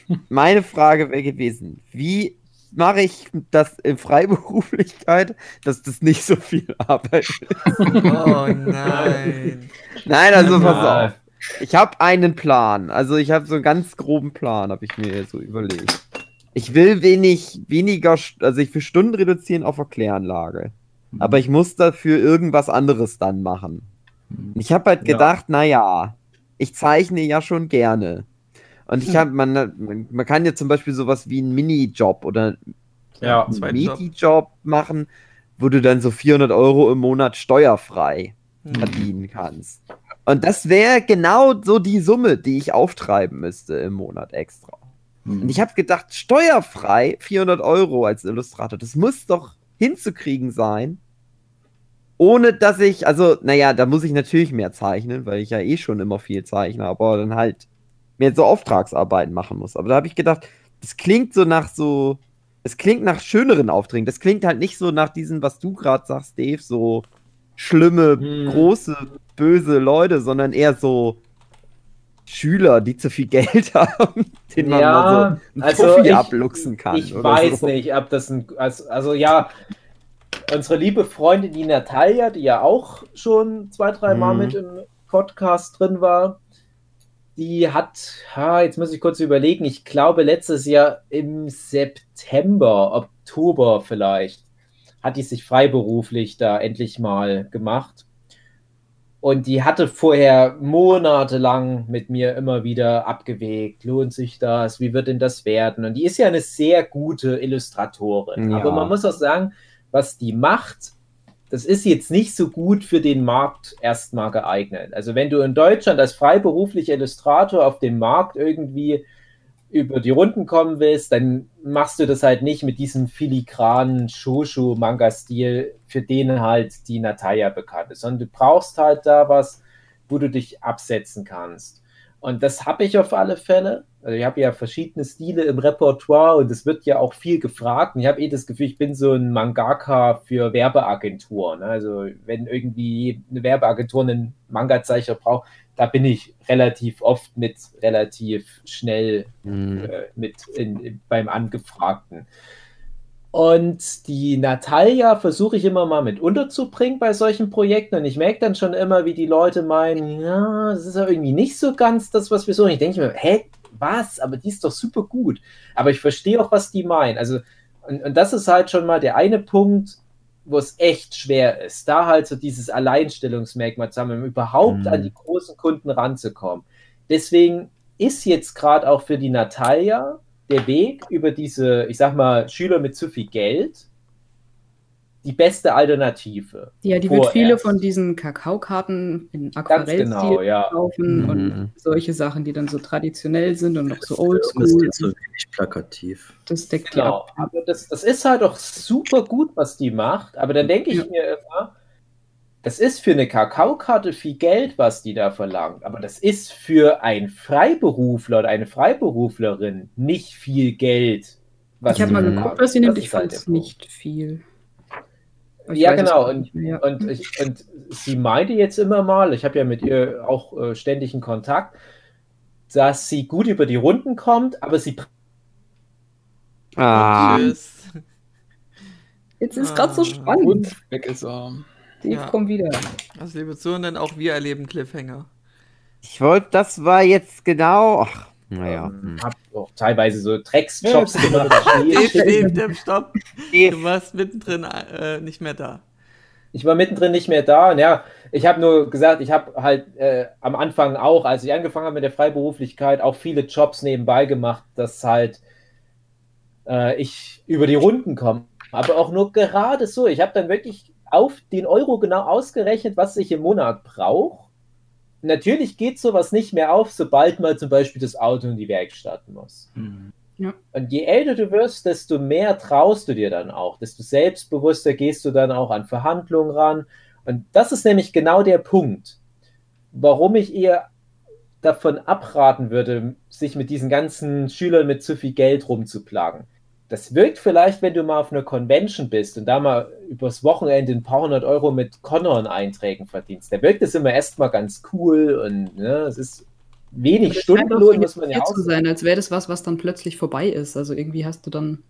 Meine Frage wäre gewesen, wie mache ich das in Freiberuflichkeit, dass das nicht so viel Arbeit ist? Oh nein. Nein, also pass auf. Ich habe einen Plan. Also ich habe so einen ganz groben Plan, habe ich mir so überlegt. Ich will wenig, weniger, also ich will Stunden reduzieren auf Erkläranlage. Aber ich muss dafür irgendwas anderes dann machen. Ich habe halt gedacht, ja, ich zeichne ja schon gerne. Und ich habe, man, man, kann ja zum Beispiel sowas wie einen Minijob oder Ja, einen. Midi-Job machen, wo du dann so 400 Euro im Monat steuerfrei Hm. verdienen kannst. Und das wäre genau so die Summe, die ich auftreiben müsste im Monat extra. Und ich habe gedacht, steuerfrei 400 Euro als Illustrator, das muss doch hinzukriegen sein. Ohne dass ich, also, naja, da muss ich natürlich mehr zeichnen, weil ich ja eh schon immer viel zeichne, aber dann halt mehr so Auftragsarbeiten machen muss. Aber da habe ich gedacht, das klingt so nach so, es klingt nach schöneren Aufträgen. Das klingt halt nicht so nach diesen, was du gerade sagst, Dave, so schlimme, Hm. große, böse Leute, sondern eher so Schüler, die zu viel Geld haben, den man Ja, mal so einen also Fuffi ich- abluchsen kann. ich weiß so. nicht, ob das ein. Also, also ja, unsere liebe Freundin, die Natalia, die ja auch schon zwei, drei Mal Mhm. mit im Podcast drin war, die hat, ha, jetzt muss ich kurz überlegen, ich glaube letztes Jahr im September, Oktober vielleicht, hat die sich freiberuflich da endlich mal gemacht. Und die hatte vorher monatelang mit mir immer wieder abgewegt. Lohnt sich das? Wie wird denn das werden? Und die ist ja eine sehr gute Illustratorin. Ja. Aber man muss auch sagen, was die macht, das ist jetzt nicht so gut für den Markt erstmal geeignet. Also wenn du in Deutschland als freiberuflicher Illustrator auf dem Markt irgendwie über die Runden kommen willst, dann machst du das halt nicht mit diesem filigranen Shoshu-Manga-Stil, für den halt die Natalia bekannt ist, sondern du brauchst halt da was, wo du dich absetzen kannst. Und das habe ich auf alle Fälle. Also ich habe ja verschiedene Stile im Repertoire und es wird ja auch viel gefragt. Und ich habe eh das Gefühl, ich bin so ein Mangaka für Werbeagenturen. Also wenn irgendwie eine Werbeagentur einen Manga-Zeicher braucht, da bin ich relativ oft mit relativ schnell Hm. äh, mit in, beim Angefragten. Und die Natalia versuche ich immer mal mit unterzubringen bei solchen Projekten. Und ich merke dann schon immer, wie die Leute meinen, ja, das ist ja irgendwie nicht so ganz das, was wir suchen. Ich denke mir, hä, was? Aber die ist doch super gut. Aber ich verstehe auch, was die meinen. Also, und, und das ist halt schon mal der eine Punkt, wo es echt schwer ist, da halt so dieses Alleinstellungsmerkmal zu haben, um überhaupt Mhm. an die großen Kunden ranzukommen. Deswegen ist jetzt gerade auch für die Natalia der Weg über diese, ich sag mal, Schüler mit zu viel Geld die beste Alternative. Ja, die wird viele Vorerst. von diesen Kakaokarten in Aquarellstil genau, ja. kaufen Mhm. und solche Sachen, die dann so traditionell sind und noch so Das oldschool. ist so wenig plakativ. Das deckt die Genau, ab. aber das, das ist halt auch super gut, was die macht. Aber dann denke ich Ja. mir immer, das ist für eine Kakaokarte viel Geld, was die da verlangt. Aber das ist für einen Freiberufler oder eine Freiberuflerin nicht viel Geld. was Ich habe mal geguckt, was sie nimmt. Das Ich ist halt fand es nicht viel. Ich Ja, genau. Und, mehr, ja. und, ich, und sie meinte jetzt immer mal, ich habe ja mit ihr auch äh, ständigen Kontakt, dass sie gut über die Runden kommt, aber sie Ah, Tschüss. Jetzt ist gerade so Ah. spannend. Und weg ist er. Dave, Ja. komm wieder. Also, liebe Zuhörenden, auch wir erleben Cliffhanger. ich wollte, das war jetzt genau. Ach, naja. ähm, hm. habe auch teilweise so Drecksjobs gemacht. Dave, Dave, Dave, stopp. Du warst mittendrin äh, nicht mehr da. Ich war mittendrin nicht mehr da. Und ja, ich habe nur gesagt, ich habe halt äh, am Anfang auch, als ich angefangen habe mit der Freiberuflichkeit, auch viele Jobs nebenbei gemacht, dass halt äh, ich über die Runden komme. Aber auch nur gerade so. Ich habe dann wirklich auf den Euro genau ausgerechnet, was ich im Monat brauche. Natürlich geht sowas nicht mehr auf, sobald mal zum Beispiel das Auto in die Werkstatt muss. Mhm. Und je älter du wirst, desto mehr traust du dir dann auch, desto selbstbewusster gehst du dann auch an Verhandlungen ran. Und das ist nämlich genau der Punkt, warum ich eher davon abraten würde, sich mit diesen ganzen Schülern mit zu viel Geld rumzuplagen. Das wirkt vielleicht, wenn du mal auf einer Convention bist und da mal übers Wochenende ein paar hundert Euro mit Connor-Einträgen verdienst. Da wirkt es immer erstmal ganz cool und ne, es ist wenig Das Stundenlohn, muss man ja auch zu sein, als wäre das was, was dann plötzlich vorbei ist. Also irgendwie hast du dann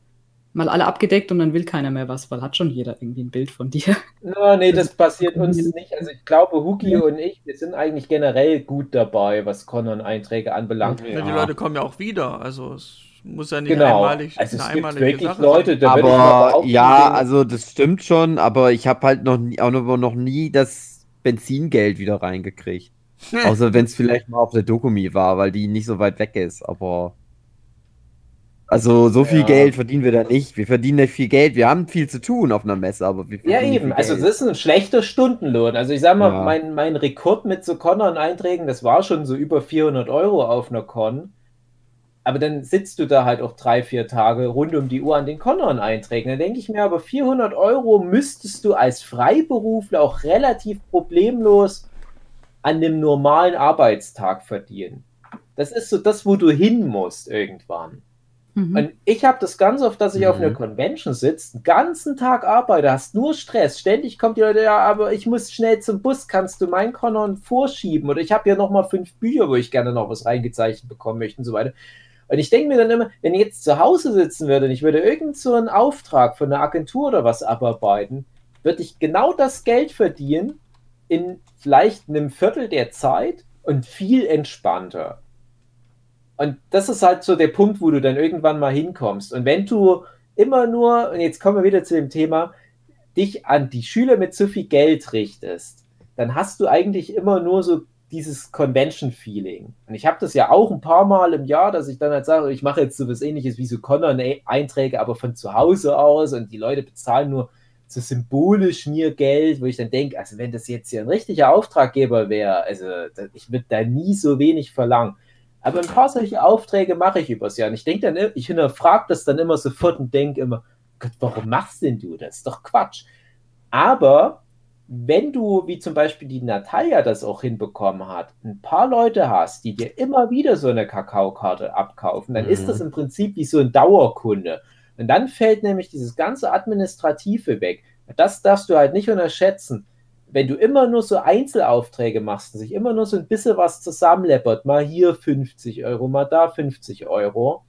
mal alle abgedeckt und dann will keiner mehr was, weil hat schon jeder irgendwie ein Bild von dir. No, nee, das passiert uns nicht. Also ich glaube, Huki und ich, wir sind eigentlich generell gut dabei, was Conan-Einträge anbelangt. Ja. Die Leute kommen ja auch wieder. Also, es muss ja nicht Genau. einmalig Also es gibt wirklich Sache Leute, sein. da Aber ja, die- also das stimmt schon, aber ich habe halt noch nie, auch noch, noch nie das Benzingeld wieder reingekriegt. Außer wenn es vielleicht mal auf der Dokumi war, weil die nicht so weit weg ist, aber. Also so viel Ja. Geld verdienen wir da nicht. Wir verdienen nicht viel Geld. Wir haben viel zu tun auf einer Messe, aber wir Ja, eben. viel Also das ist ein schlechter Stundenlohn. Also ich sag mal, Ja. mein, mein Rekord mit so Conan-Einträgen, das war schon so über 400 Euro auf einer Con. Aber dann sitzt du da halt auch drei, vier Tage rund um die Uhr an den Conan-Einträgen. Dann denke ich mir, aber 400 Euro müsstest du als Freiberufler auch relativ problemlos an einem normalen Arbeitstag verdienen. Das ist so das, wo du hin musst irgendwann. Mhm. Und ich habe das ganz oft, dass ich auf Mhm. einer Convention sitze, den ganzen Tag arbeite, hast nur Stress. Ständig kommt die Leute, ja, aber ich muss schnell zum Bus, kannst du mein Conan vorschieben? Oder ich habe ja noch mal fünf Bücher, wo ich gerne noch was reingezeichnet bekommen möchte und so weiter. Und ich denke mir dann immer, wenn ich jetzt zu Hause sitzen würde und ich würde irgend so einen Auftrag von einer Agentur oder was abarbeiten, würde ich genau das Geld verdienen in vielleicht einem Viertel der Zeit und viel entspannter. Und das ist halt so der Punkt, wo du dann irgendwann mal hinkommst. Und wenn du immer nur, und jetzt kommen wir wieder zu dem Thema, dich an die Schüler mit zu viel Geld richtest, dann hast du eigentlich immer nur so dieses Convention-Feeling. Und ich habe das ja auch ein paar Mal im Jahr, dass ich dann halt sage, ich mache jetzt so was ähnliches wie so Connor-Einträge, aber von zu Hause aus und die Leute bezahlen nur so symbolisch mir Geld, wo ich dann denke, also wenn das jetzt hier ein richtiger Auftraggeber wäre, also ich würde da nie so wenig verlangen. Aber ein paar solche Aufträge mache ich übers Jahr. Und ich denke dann, ich hinterfrage das dann immer sofort und denke immer, Gott, warum machst denn du das? Ist doch Quatsch. Aber wenn du, wie zum Beispiel die Natalia das auch hinbekommen hat, ein paar Leute hast, die dir immer wieder so eine Kakaokarte abkaufen, dann mhm. ist das im Prinzip wie so ein Dauerkunde. Und dann fällt nämlich dieses ganze Administrative weg. Das darfst du halt nicht unterschätzen. Wenn du immer nur so Einzelaufträge machst und sich immer nur so ein bisschen was zusammenleppert, mal hier 50 Euro, mal da 50 Euro,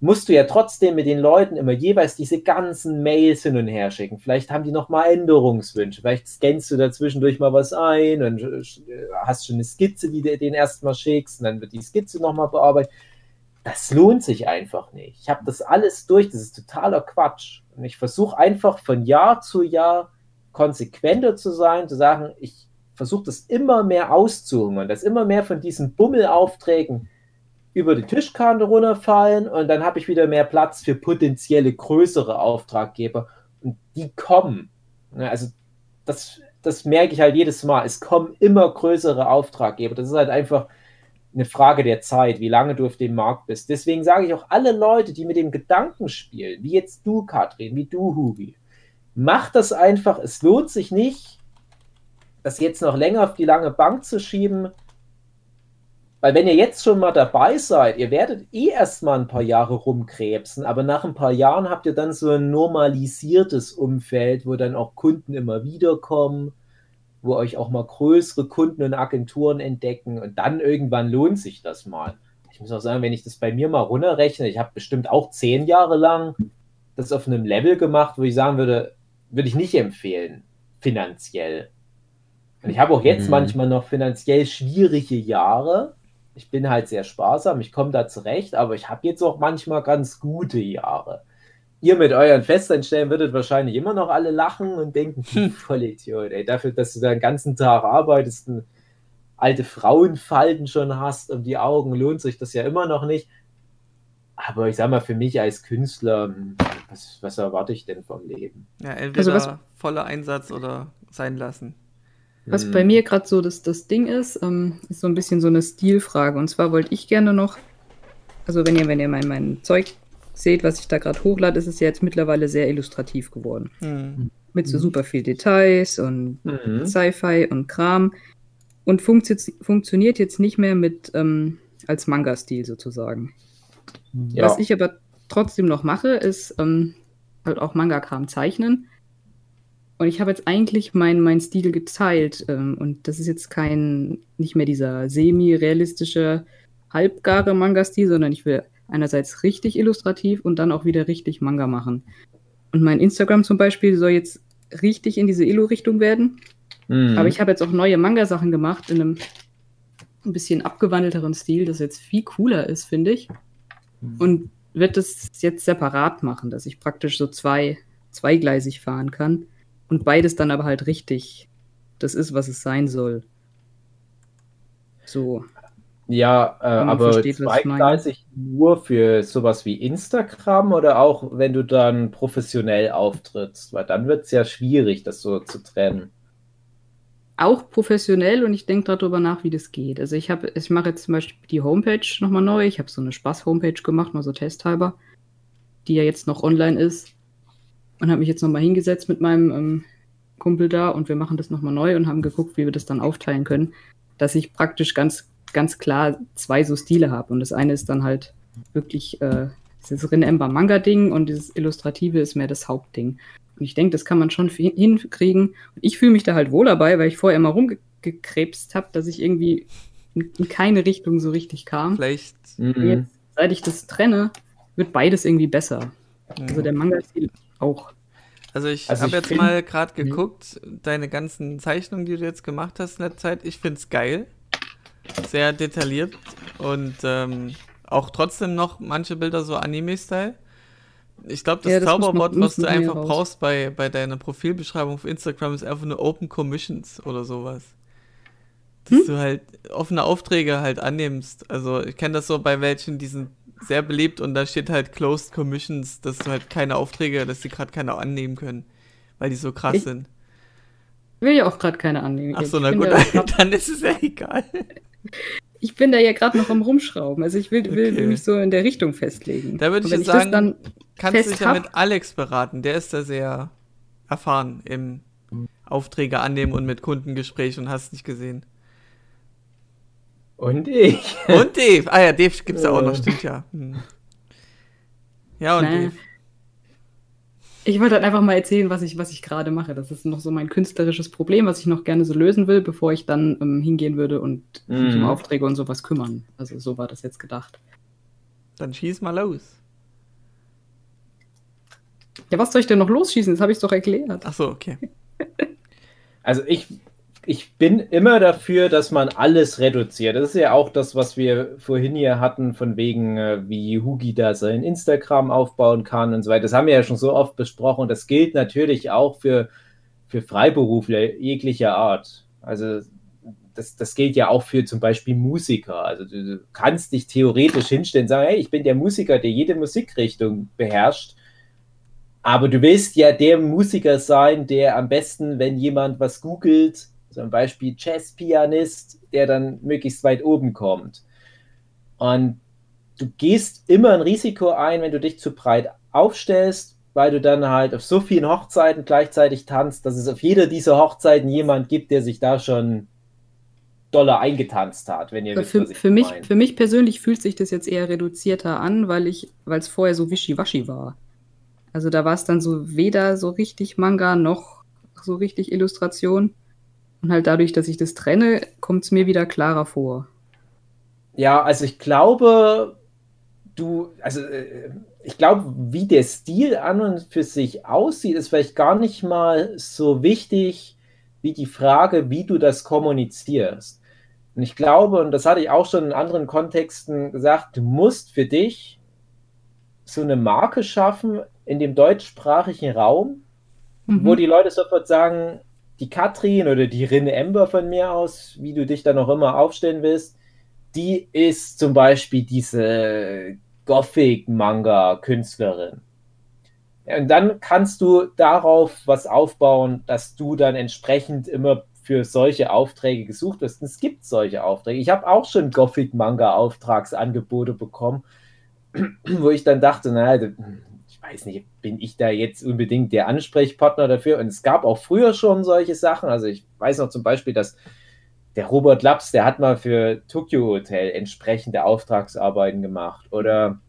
musst du ja trotzdem mit den Leuten immer jeweils diese ganzen Mails hin und her schicken. Vielleicht haben die noch mal Änderungswünsche, vielleicht scannst du dazwischendurch mal was ein und äh, hast schon eine Skizze, die du den erstmal schickst und dann wird die Skizze noch mal bearbeitet. Das lohnt sich einfach nicht. Ich habe das alles durch, das ist totaler Quatsch. Und ich versuche einfach von Jahr zu Jahr konsequenter zu sein, zu sagen, ich versuche das immer mehr auszuhungern, dass immer mehr von diesen Bummelaufträgen über die Tischkante runterfallen und dann habe ich wieder mehr Platz für potenzielle größere Auftraggeber und die kommen. Also das, das merke ich halt jedes Mal. Es kommen immer größere Auftraggeber. Das ist halt einfach eine Frage der Zeit, wie lange du auf dem Markt bist. Deswegen sage ich auch alle Leute, die mit dem Gedanken spielen, wie jetzt du, Katrin, wie du, Hugi, mach das einfach. Es lohnt sich nicht, das jetzt noch länger auf die lange Bank zu schieben. Weil wenn ihr jetzt schon mal dabei seid, ihr werdet eh erstmal ein paar Jahre rumkrebsen, aber nach ein paar Jahren habt ihr dann so ein normalisiertes Umfeld, wo dann auch Kunden immer wieder kommen, wo euch auch mal größere Kunden und Agenturen entdecken und dann irgendwann lohnt sich das mal. Ich muss auch sagen, wenn ich das bei mir mal runterrechne, ich habe bestimmt auch zehn Jahre lang das auf einem Level gemacht, wo ich sagen würde, würde ich nicht empfehlen, finanziell. Und ich habe auch jetzt mhm. manchmal noch finanziell schwierige Jahre, ich bin halt sehr sparsam, ich komme da zurecht, aber ich habe jetzt auch manchmal ganz gute Jahre. Ihr mit euren Festeinstellen würdet wahrscheinlich immer noch alle lachen und denken, hm. voll Idiot, ey, dafür, dass du da den ganzen Tag arbeitest und alte Frauenfalten schon hast um die Augen, lohnt sich das ja immer noch nicht. Aber ich sag mal, für mich als Künstler, hm, was, was erwarte ich denn vom Leben? Ja, entweder also voller Einsatz oder sein lassen. Was bei mhm. mir gerade so das, das Ding ist, ähm, ist so ein bisschen so eine Stilfrage. Und zwar wollte ich gerne noch, also wenn ihr, wenn ihr mein, mein Zeug seht, was ich da gerade hochlade, ist es ja jetzt mittlerweile sehr illustrativ geworden. Mhm. Mit so mhm. super viel Details und mhm. Sci-Fi und Kram. Und funktio funktioniert jetzt nicht mehr mit ähm, als Manga-Stil sozusagen. Ja. Was ich aber trotzdem noch mache, ist ähm, halt auch Manga-Kram zeichnen. Und ich habe jetzt eigentlich meinen mein Stil geteilt. Ähm, und das ist jetzt kein, nicht mehr dieser semi-realistische, halbgare Manga-Stil, sondern ich will einerseits richtig illustrativ und dann auch wieder richtig Manga machen. Und mein Instagram zum Beispiel soll jetzt richtig in diese Illu-Richtung werden. Mhm. Aber ich habe jetzt auch neue Manga-Sachen gemacht in einem ein bisschen abgewandelteren Stil, das jetzt viel cooler ist, finde ich. Mhm. Und wird das jetzt separat machen, dass ich praktisch so zwei, zweigleisig fahren kann. Und beides dann aber halt richtig. Das ist, was es sein soll. So. Ja, äh, aber versteht, zweigleisig nur für sowas wie Instagram oder auch wenn du dann professionell auftrittst? Weil dann wird es ja schwierig, das so zu trennen. Auch professionell und ich denke darüber nach, wie das geht. Also ich habe, ich mache jetzt zum Beispiel die Homepage nochmal neu. Ich habe so eine Spaß-Homepage gemacht, mal so testhalber, die ja jetzt noch online ist und habe mich jetzt nochmal hingesetzt mit meinem ähm, Kumpel da und wir machen das nochmal neu und haben geguckt, wie wir das dann aufteilen können, dass ich praktisch ganz, ganz klar zwei so Stile habe. Und das eine ist dann halt wirklich äh, das Ember Manga-Ding und dieses Illustrative ist mehr das Hauptding. Und ich denke, das kann man schon hinkriegen. Und ich fühle mich da halt wohl dabei, weil ich vorher immer rumgekrebst habe, dass ich irgendwie in, in, keine Richtung so richtig kam. Vielleicht. Jetzt, seit ich das trenne, wird beides irgendwie besser. Mhm. Also der Manga-Stil auch. Also ich also habe jetzt find, mal gerade mhm. geguckt, deine ganzen Zeichnungen, die du jetzt gemacht hast in der Zeit. Ich finde es geil. Sehr detailliert und ähm, auch trotzdem noch manche Bilder so Anime-Style. Ich glaube, das, Ja, das Zauberwort, was du einfach raus. brauchst bei, bei deiner Profilbeschreibung auf Instagram, ist einfach nur Open Commissions oder sowas. Dass Hm? du halt offene Aufträge halt annimmst. Also ich kenne das so bei welchen, die sind sehr beliebt und da steht halt Closed Commissions, dass du halt keine Aufträge, dass die gerade keine annehmen können, weil die so krass Ich- sind. Ich will ja auch gerade keine annehmen. Ach so, na gut, da dann ist es ja egal. Ich bin da ja gerade noch am Rumschrauben. Also ich will, will Okay. mich so in der Richtung festlegen. Da würde ich jetzt sagen, dann Kannst du dich ja mit Alex beraten, der ist da sehr erfahren im Aufträge annehmen und mit Kundengespräch und hast nicht gesehen. Und ich. Und Dave, ah ja, Dave gibt's ja auch noch, stimmt ja. Hm. Ja, und Naja. Dave. Ich wollte halt einfach mal erzählen, was ich, was ich gerade mache. Das ist noch so mein künstlerisches Problem, was ich noch gerne so lösen will, bevor ich dann ähm, hingehen würde und mich um Mhm. Aufträge und sowas kümmern. Also so war das jetzt gedacht. Dann schieß mal los. Ja, was soll ich denn noch losschießen? Das habe ich doch erklärt. Ach so, okay. Also ich, ich bin immer dafür, dass man alles reduziert. Das ist ja auch das, was wir vorhin hier hatten, von wegen, äh, wie Hugi da sein Instagram aufbauen kann und so weiter. Das haben wir ja schon so oft besprochen. Das gilt natürlich auch für, für Freiberufler jeglicher Art. Also das, das gilt ja auch für zum Beispiel Musiker. Also du kannst dich theoretisch hinstellen und sagen, hey, ich bin der Musiker, der jede Musikrichtung beherrscht. Aber du willst ja der Musiker sein, der am besten, wenn jemand was googelt, zum Beispiel Jazzpianist, der dann möglichst weit oben kommt. Und du gehst immer ein Risiko ein, wenn du dich zu breit aufstellst, weil du dann halt auf so vielen Hochzeiten gleichzeitig tanzt, dass es auf jeder dieser Hochzeiten jemand gibt, der sich da schon doller eingetanzt hat, wenn ihr wisst, für, was ich für, mich, meine. für mich persönlich fühlt sich das jetzt eher reduzierter an, weil ich, weil es vorher so wischiwaschi war. Also da war es dann so weder so richtig Manga noch so richtig Illustration. Und halt dadurch, dass ich das trenne, kommt es mir wieder klarer vor. Ja, also ich glaube, du, also äh, ich glaube, wie der Stil an und für sich aussieht, ist vielleicht gar nicht mal so wichtig wie die Frage, wie du das kommunizierst. Und ich glaube, und das hatte ich auch schon in anderen Kontexten gesagt, du musst für dich so eine Marke schaffen in dem deutschsprachigen Raum, Mhm. wo die Leute sofort sagen, die Katrin oder die Rinne Ember von mir aus, wie du dich dann auch immer aufstellen willst, die ist zum Beispiel diese Gothic-Manga-Künstlerin. Und dann kannst du darauf was aufbauen, dass du dann entsprechend immer für solche Aufträge gesucht wirst. Und es gibt solche Aufträge. Ich habe auch schon Gothic-Manga-Auftragsangebote bekommen, wo ich dann dachte, naja, weiß nicht, bin ich da jetzt unbedingt der Ansprechpartner dafür? Und es gab auch früher schon solche Sachen. Also ich weiß noch zum Beispiel, dass der Robert Laps, der hat mal für Tokyo Hotel entsprechende Auftragsarbeiten gemacht. Oder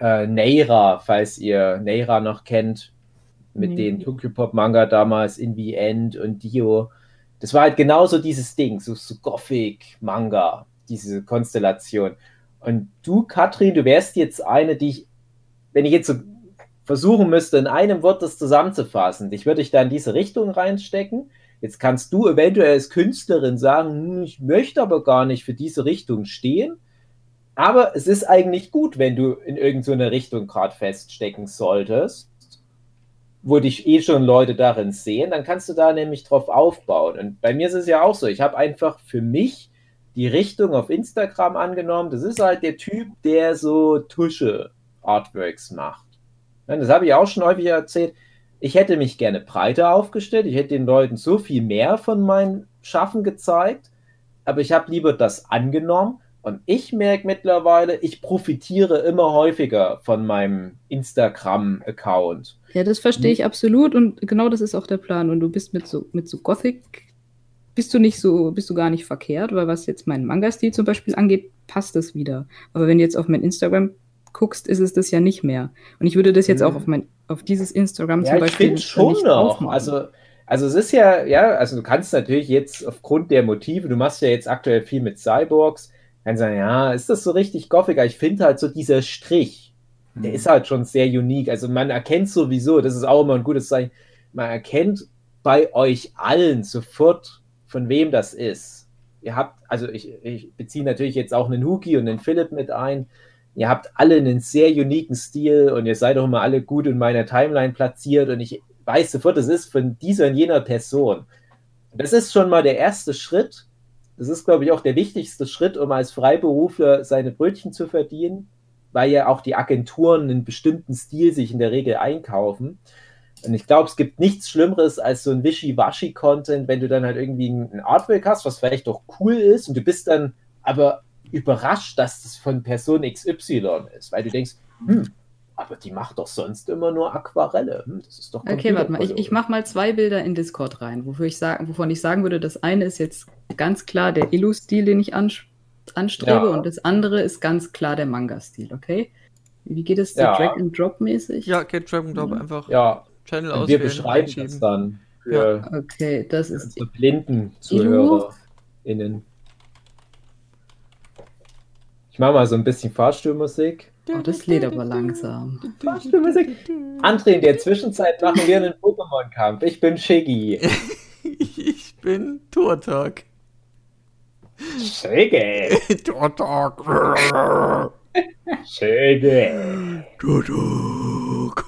äh, Neira, falls ihr Neira noch kennt, mit Nee. den Tokyo Pop Manga damals in The End und Dio. Das war halt genauso dieses Ding, so, so Gothic Manga, diese Konstellation. Und du, Katrin, du wärst jetzt eine, die ich, wenn ich jetzt so versuchen müsste, in einem Wort das zusammenzufassen, ich würde dich da in diese Richtung reinstecken. Jetzt kannst du eventuell als Künstlerin sagen, hm, ich möchte aber gar nicht für diese Richtung stehen. Aber es ist eigentlich gut, wenn du in irgendeine Richtung gerade feststecken solltest, wo dich eh schon Leute darin sehen, dann kannst du da nämlich drauf aufbauen. Und bei mir ist es ja auch so, ich habe einfach für mich die Richtung auf Instagram angenommen. Das ist halt der Typ, der so Tusche-Artworks macht. Ja, Das habe ich auch schon häufig erzählt. Ich hätte mich gerne breiter aufgestellt. Ich hätte den Leuten so viel mehr von meinem Schaffen gezeigt. Aber ich habe lieber das angenommen. Und ich merke mittlerweile, ich profitiere immer häufiger von meinem Instagram-Account. Ja, das verstehe ich absolut und genau das ist auch der Plan. Und du bist mit so, mit so Gothic, bist du nicht so, bist du gar nicht verkehrt, weil was jetzt meinen Manga-Stil zum Beispiel angeht, passt das wieder. Aber wenn du jetzt auf mein Instagram guckst, ist es das ja nicht mehr. Und ich würde das jetzt Mhm. auch auf mein, auf dieses Instagram Ja, zum ich Beispiel finde schon nicht noch. aufmachen. Also, also es ist ja, ja, also du kannst natürlich jetzt aufgrund der Motive, du machst ja jetzt aktuell viel mit Cyborgs, kannst sagen, ja, ist das so richtig Gothic? Aber Ich finde halt so dieser Strich, der ist halt schon sehr unique. Also man erkennt sowieso, das ist auch immer ein gutes Zeichen, man erkennt bei euch allen sofort, von wem das ist. ihr habt, also ich, ich beziehe natürlich jetzt auch einen Huki und einen Philipp mit ein. Ihr habt alle einen sehr uniken Stil und ihr seid auch immer alle gut in meiner Timeline platziert und ich weiß sofort, das ist von dieser und jener Person. Das ist schon mal der erste Schritt. Das ist, glaube ich, auch der wichtigste Schritt, um als Freiberufler seine Brötchen zu verdienen, weil ja auch die Agenturen einen bestimmten Stil sich in der Regel einkaufen. Und ich glaube, es gibt nichts Schlimmeres als so ein Wischi-Waschi-Content, wenn du dann halt irgendwie ein Artwork hast, was vielleicht doch cool ist und du bist dann aber überrascht, dass das von Person XY ist, weil du denkst, hm, aber die macht doch sonst immer nur Aquarelle. Hm, das ist doch Okay, warte mal. Ich, ich mache mal zwei Bilder in Discord rein, wofür ich sagen, wovon ich sagen würde, das eine ist jetzt ganz klar der Illu-Stil, den ich ans anstrebe, Ja. und das andere ist ganz klar der Manga-Stil, okay? Wie geht es so Ja. Drag-and-Drop-mäßig? Ja, geht Dragon Drop Mhm. einfach Ja, Channel und wir beschreiben das dann für Okay, das ist. unsere blinden ZuhörerInnen. Ich mache mal so ein bisschen Fahrstuhlmusik. Oh, das lädt aber langsam. Fahrstuhlmusik. André, in der Zwischenzeit machen wir einen Pokémon-Kampf. Ich bin Shiggy. Ich bin Turtok. Shiggy. Turtok. Shiggy. Turtok.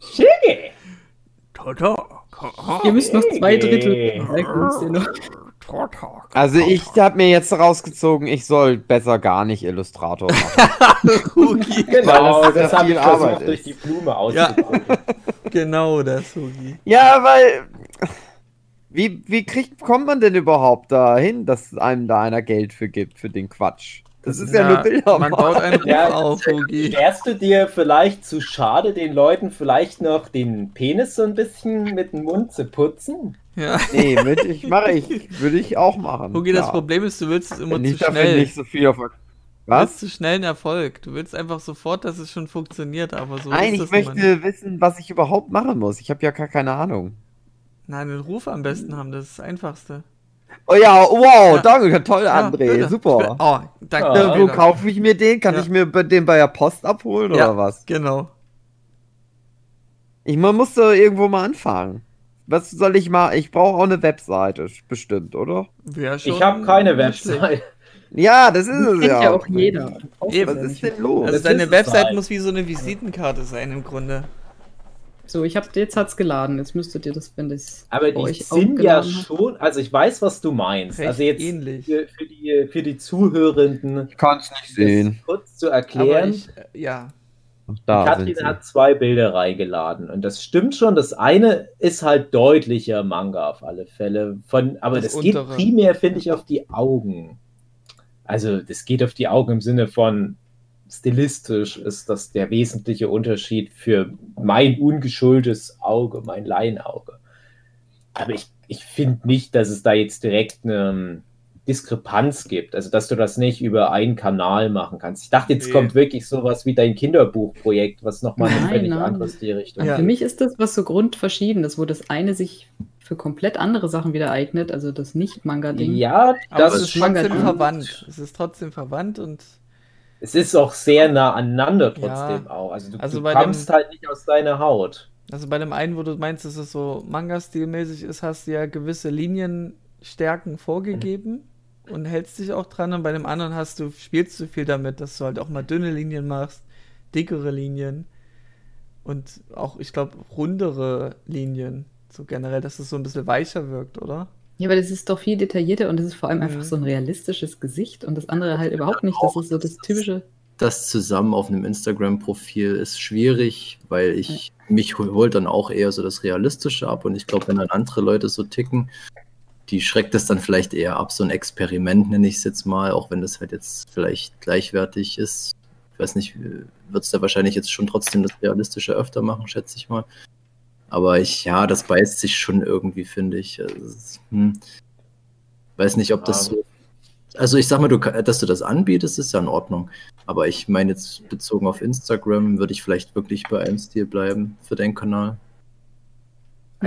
Shiggy. Turtok. Ihr müsst noch zwei Drittel. Hey. müsst ihr noch. Turtok. Also ich habe mir jetzt rausgezogen, ich soll besser gar nicht Illustrator machen. Genau, das das, ja habe viel ich Arbeit versucht, ist. durch die Blume auszudrücken. Genau das, Hugi. ja, weil. Wie, wie kriegt, kommt man denn überhaupt dahin, dass einem da einer Geld für gibt, für den Quatsch? Das ist ja, nur Bilder. Man baut einen Ruf Ja, auf, Hugi. Wärst du dir vielleicht zu schade, den Leuten vielleicht noch den Penis so ein bisschen mit dem Mund zu putzen? Ja. Nee, würde ich, mache ich, würde ich auch machen. Hugi, das. Problem ist, du willst es immer Wenn zu schnell. nicht so viel auf der- Du willst Was? zu schnell einen Erfolg. Du willst einfach sofort, dass es schon funktioniert, aber so Nein, ist ich nicht. möchte wissen, was ich überhaupt machen muss. Ich habe ja gar keine Ahnung. Nein, den Ruf am besten haben, das ist das Einfachste. Oh ja, wow, Ja. danke, toll, Ja, André, bitte. super. Oh, danke. Ja. Wo kaufe ich mir den? Kann ich mir den bei der Post abholen oder was? Genau. Ich man muss da irgendwo mal anfangen. Was soll ich mal? Ich brauche auch eine Webseite, bestimmt, oder? Schon Ich habe keine. Website. Ja, das ist es Kennt ja ja. auch jeder. Eben. Was ist denn los? Also Das deine ist es Website halt. muss wie so eine Visitenkarte sein im Grunde. So, ich hab, jetzt hat's geladen. Jetzt müsstet ihr das, wenn das Aber die euch sind ja schon, also ich weiß, was du meinst. Recht also jetzt ähnlich. Für, für, die, für die Zuhörenden Ich kann es nicht sehen. das kurz zu Aber erklären. ich, äh, ja. Da Katrin hat zwei Bilder reingeladen und das stimmt schon. Das eine ist halt deutlicher Manga auf alle Fälle. Von, aber Das das, geht primär, finde ich, auf die Augen. Also das geht auf die Augen im Sinne von stilistisch ist das der wesentliche Unterschied für mein ungeschultes Auge, mein Laienauge. Aber ich, ich finde nicht, dass es da jetzt direkt eine Diskrepanz gibt. Also, dass du das nicht über einen Kanal machen kannst. Ich dachte, jetzt Nee. kommt wirklich sowas wie dein Kinderbuchprojekt, was nochmal eine völlig nein. anderes die Richtung Ja. Für mich ist das was so grundverschiedenes, wo das eine sich für komplett andere Sachen wieder eignet, also das Nicht-Manga-Ding. Ja, Aber das es ist ist schon. trotzdem Manga- verwandt. Es ist trotzdem verwandt und Es ist auch sehr nah aneinander Ja. trotzdem auch. Also, du, Also du kommst dem- halt nicht aus deiner Haut. also bei dem einen, wo du meinst, dass es so Manga-stilmäßig ist, hast du ja gewisse Linienstärken vorgegeben und hältst dich auch dran. Und bei dem anderen hast du, spielst du viel damit, dass du halt auch mal dünne Linien machst, dickere Linien und auch, ich glaube, rundere Linien. So generell, dass es so ein bisschen weicher wirkt, oder? Ja, aber das ist doch viel detaillierter und das ist vor allem Mhm. einfach so ein realistisches Gesicht und das andere halt überhaupt nicht. Das ist so das typische. Das zusammen auf einem Instagram-Profil ist schwierig, weil ich mich hol- holt dann auch eher so das Realistische ab und ich glaube, wenn dann andere Leute so ticken, die schreckt es dann vielleicht eher ab. So ein Experiment nenne ich es jetzt mal, auch wenn das halt jetzt vielleicht gleichwertig ist. Ich weiß nicht, wird es da wahrscheinlich jetzt schon trotzdem das Realistische öfter machen, schätze ich mal. Aber ich, ja, das beißt sich schon irgendwie, finde ich. Also, hm, weiß nicht, ob das so. Also ich sag mal, du, dass du das anbietest, ist ja in Ordnung. Aber ich meine jetzt bezogen auf Instagram, würde ich vielleicht wirklich bei einem Stil bleiben für deinen Kanal.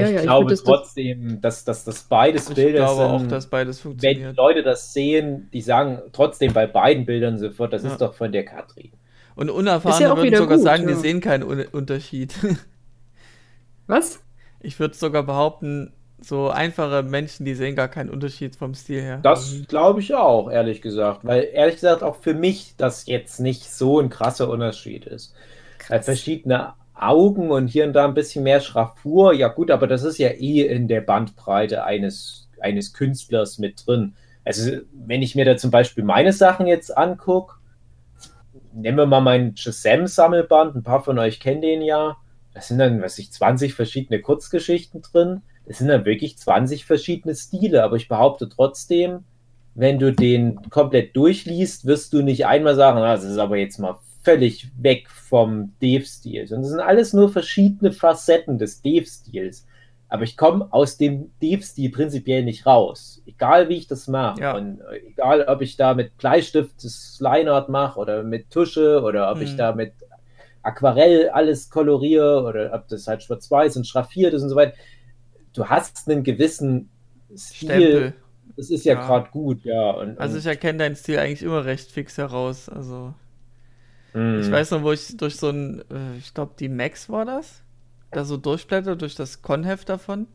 Ja, ich ja, ich glaube das- trotzdem, dass, dass das beides Ich Bilder glaube sind. auch, dass beides wenn die funktioniert. Leute das sehen, die sagen trotzdem bei beiden Bildern sofort, das Ja. ist doch von der Katrin. Und Unerfahrene ja würden sogar gut, sagen, die sehen keinen Un Unterschied. Was? Ich würde sogar behaupten, so einfache Menschen, die sehen gar keinen Unterschied vom Stil her. Das glaube ich auch, ehrlich gesagt. Weil ehrlich gesagt auch für mich das jetzt nicht so ein krasser Unterschied ist. Weil verschiedene Augen und hier und da ein bisschen mehr Schraffur, ja gut, aber das ist ja eh in der Bandbreite eines, eines Künstlers mit drin. Also wenn ich mir da zum Beispiel meine Sachen jetzt angucke, nehmen wir mal meinen Shazam-Sammelband, ein paar von euch kennen den ja. Da sind dann, weiß ich, 20 verschiedene Kurzgeschichten drin. Das sind dann wirklich 20 verschiedene Stile, aber ich behaupte trotzdem, wenn du den komplett durchliest, wirst du nicht einmal sagen, "Ah, das ist aber jetzt mal völlig weg vom Dave-Stil. Sondern das sind alles nur verschiedene Facetten des Dave-Stils. Aber ich komme aus dem Dave-Stil prinzipiell nicht raus. Egal wie ich das mache. Ja. Und äh, egal, ob ich da mit Bleistift das Lineart mache oder mit Tusche oder ob ich Mhm. da mit Aquarell alles koloriere oder ob das halt schwarz-weiß und schraffiert ist und so weiter. Du hast einen gewissen Stil. Stempel. Das ist ja, Ja. gerade gut, ja. Und, Also und, ich erkenne deinen Stil eigentlich immer recht fix heraus. Also mh. ich weiß noch, wo ich durch so ein, äh, ich glaube die Max war das, da so durchblätter durch das Konheft davon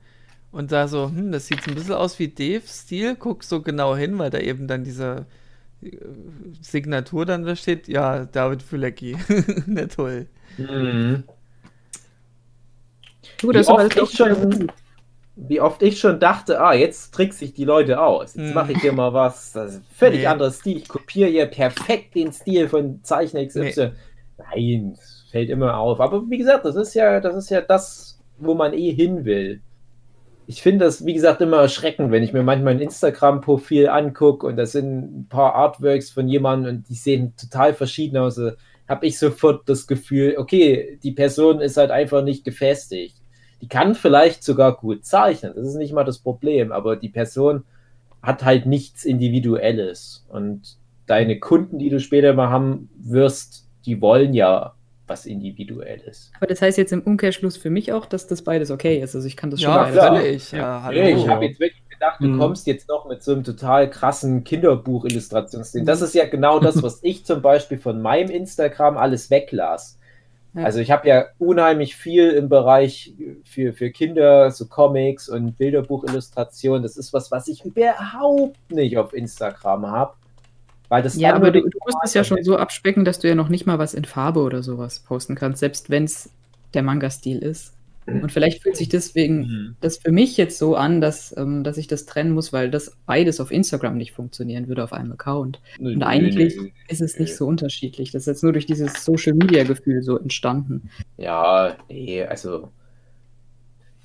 und da so, hm, das sieht so ein bisschen aus wie Dave's Stil, guck so genau hin, weil da eben dann diese äh, Signatur dann da steht, ja, David Fülecki. Na toll. Mhm. Du, das ist Wie aber auch schon- Wie oft ich schon dachte, ah, jetzt trickse ich die Leute aus. Jetzt Mhm. mache ich hier mal was. Das ist ein völlig Nee. anderer Stil. Ich kopiere hier perfekt den Stil von Zeichner XY. Nein, das fällt immer auf. Aber wie gesagt, das ist ja, das ist ja das, wo man eh hin will. Ich finde das, wie gesagt, immer erschreckend, wenn ich mir manchmal ein Instagram-Profil angucke und das sind ein paar Artworks von jemandem und die sehen total verschieden aus. Habe ich sofort das Gefühl, okay, die Person ist halt einfach nicht gefestigt. Die kann vielleicht sogar gut zeichnen, das ist nicht mal das Problem, aber die Person hat halt nichts Individuelles. Und deine Kunden, die du später mal haben wirst, die wollen ja was Individuelles. Aber das heißt jetzt im Umkehrschluss für mich auch, dass das beides okay ist. Also ich kann das schon Ja, beides. klar. völlig. Ja, hallo. Ich habe jetzt wirklich gedacht, du Mhm. kommst jetzt noch mit so einem total krassen Kinderbuch-Illustrationsstil. Das ist ja genau das, was ich zum Beispiel von meinem Instagram alles weglas. Ja. Also ich habe ja unheimlich viel im Bereich für, für Kinder, so Comics und Bilderbuchillustration. Das ist was, was ich überhaupt nicht auf Instagram habe. Weil das Ja, aber du, du musst es ja schon so abspecken, dass du ja noch nicht mal was in Farbe oder sowas posten kannst, selbst wenn es der Manga-Stil ist. Und vielleicht fühlt sich deswegen Mhm. das für mich jetzt so an, dass, ähm, dass ich das trennen muss, weil das beides auf Instagram nicht funktionieren würde auf einem Account. Nö, Und eigentlich nö. ist es nicht so unterschiedlich. Das ist jetzt nur durch dieses Social-Media-Gefühl so entstanden. Ja, nee, also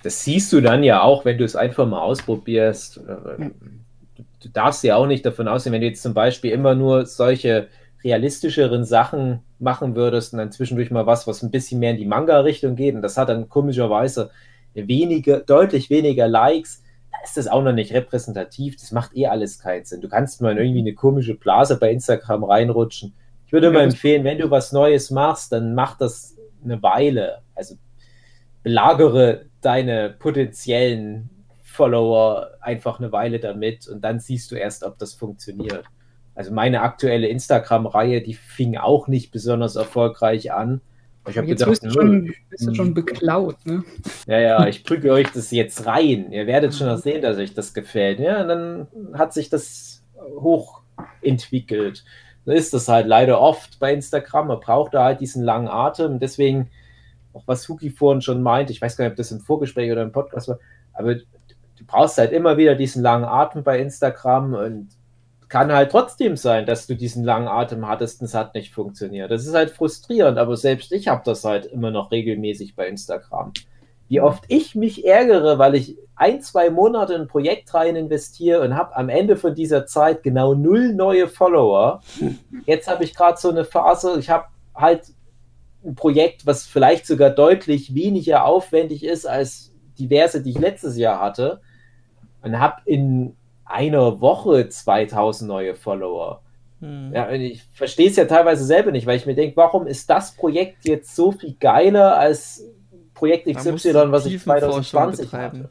das siehst du dann ja auch, wenn du es einfach mal ausprobierst. Du, du darfst ja auch nicht davon ausgehen, wenn du jetzt zum Beispiel immer nur solche realistischeren Sachen machen würdest und dann zwischendurch mal was, was ein bisschen mehr in die Manga-Richtung geht und das hat dann komischerweise weniger, deutlich weniger Likes, da ist das auch noch nicht repräsentativ. Das macht eh alles keinen Sinn. Du kannst mal in irgendwie eine komische Blase bei Instagram reinrutschen. Ich würde immer empfehlen, wenn du was Neues machst, dann mach das eine Weile. Also belagere deine potenziellen Follower einfach eine Weile damit und dann siehst du erst, ob das funktioniert. Also meine aktuelle Instagram-Reihe, die fing auch nicht besonders erfolgreich an. Ich habe Jetzt gedacht, bist du schon, bist du schon beklaut, ne? ja, ja, ich prüge euch das jetzt rein. Ihr werdet schon noch sehen, dass euch das gefällt. Ja, und dann hat sich das hochentwickelt. So ist das halt leider oft bei Instagram. Man braucht da halt diesen langen Atem. Deswegen, auch was Huki vorhin schon meint, ich weiß gar nicht, ob das im Vorgespräch oder im Podcast war, aber du brauchst halt immer wieder diesen langen Atem bei Instagram und kann halt trotzdem sein, dass du diesen langen Atem hattest und es hat nicht funktioniert. Das ist halt frustrierend, aber selbst ich habe das halt immer noch regelmäßig bei Instagram. Wie oft ich mich ärgere, weil ich ein, zwei Monate in ein Projekt rein investiere und habe am Ende von dieser Zeit genau null neue Follower. Jetzt habe ich gerade so eine Phase, ich habe halt ein Projekt, was vielleicht sogar deutlich weniger aufwendig ist als diverse, die ich letztes Jahr hatte und habe in einer Woche 2000 neue Follower. Hm. Ja, ich verstehe es ja teilweise selber nicht, weil ich mir denke, warum ist das Projekt jetzt so viel geiler als Projekt XY, was ich Tiefenforschung 2020 betreiben. hatte?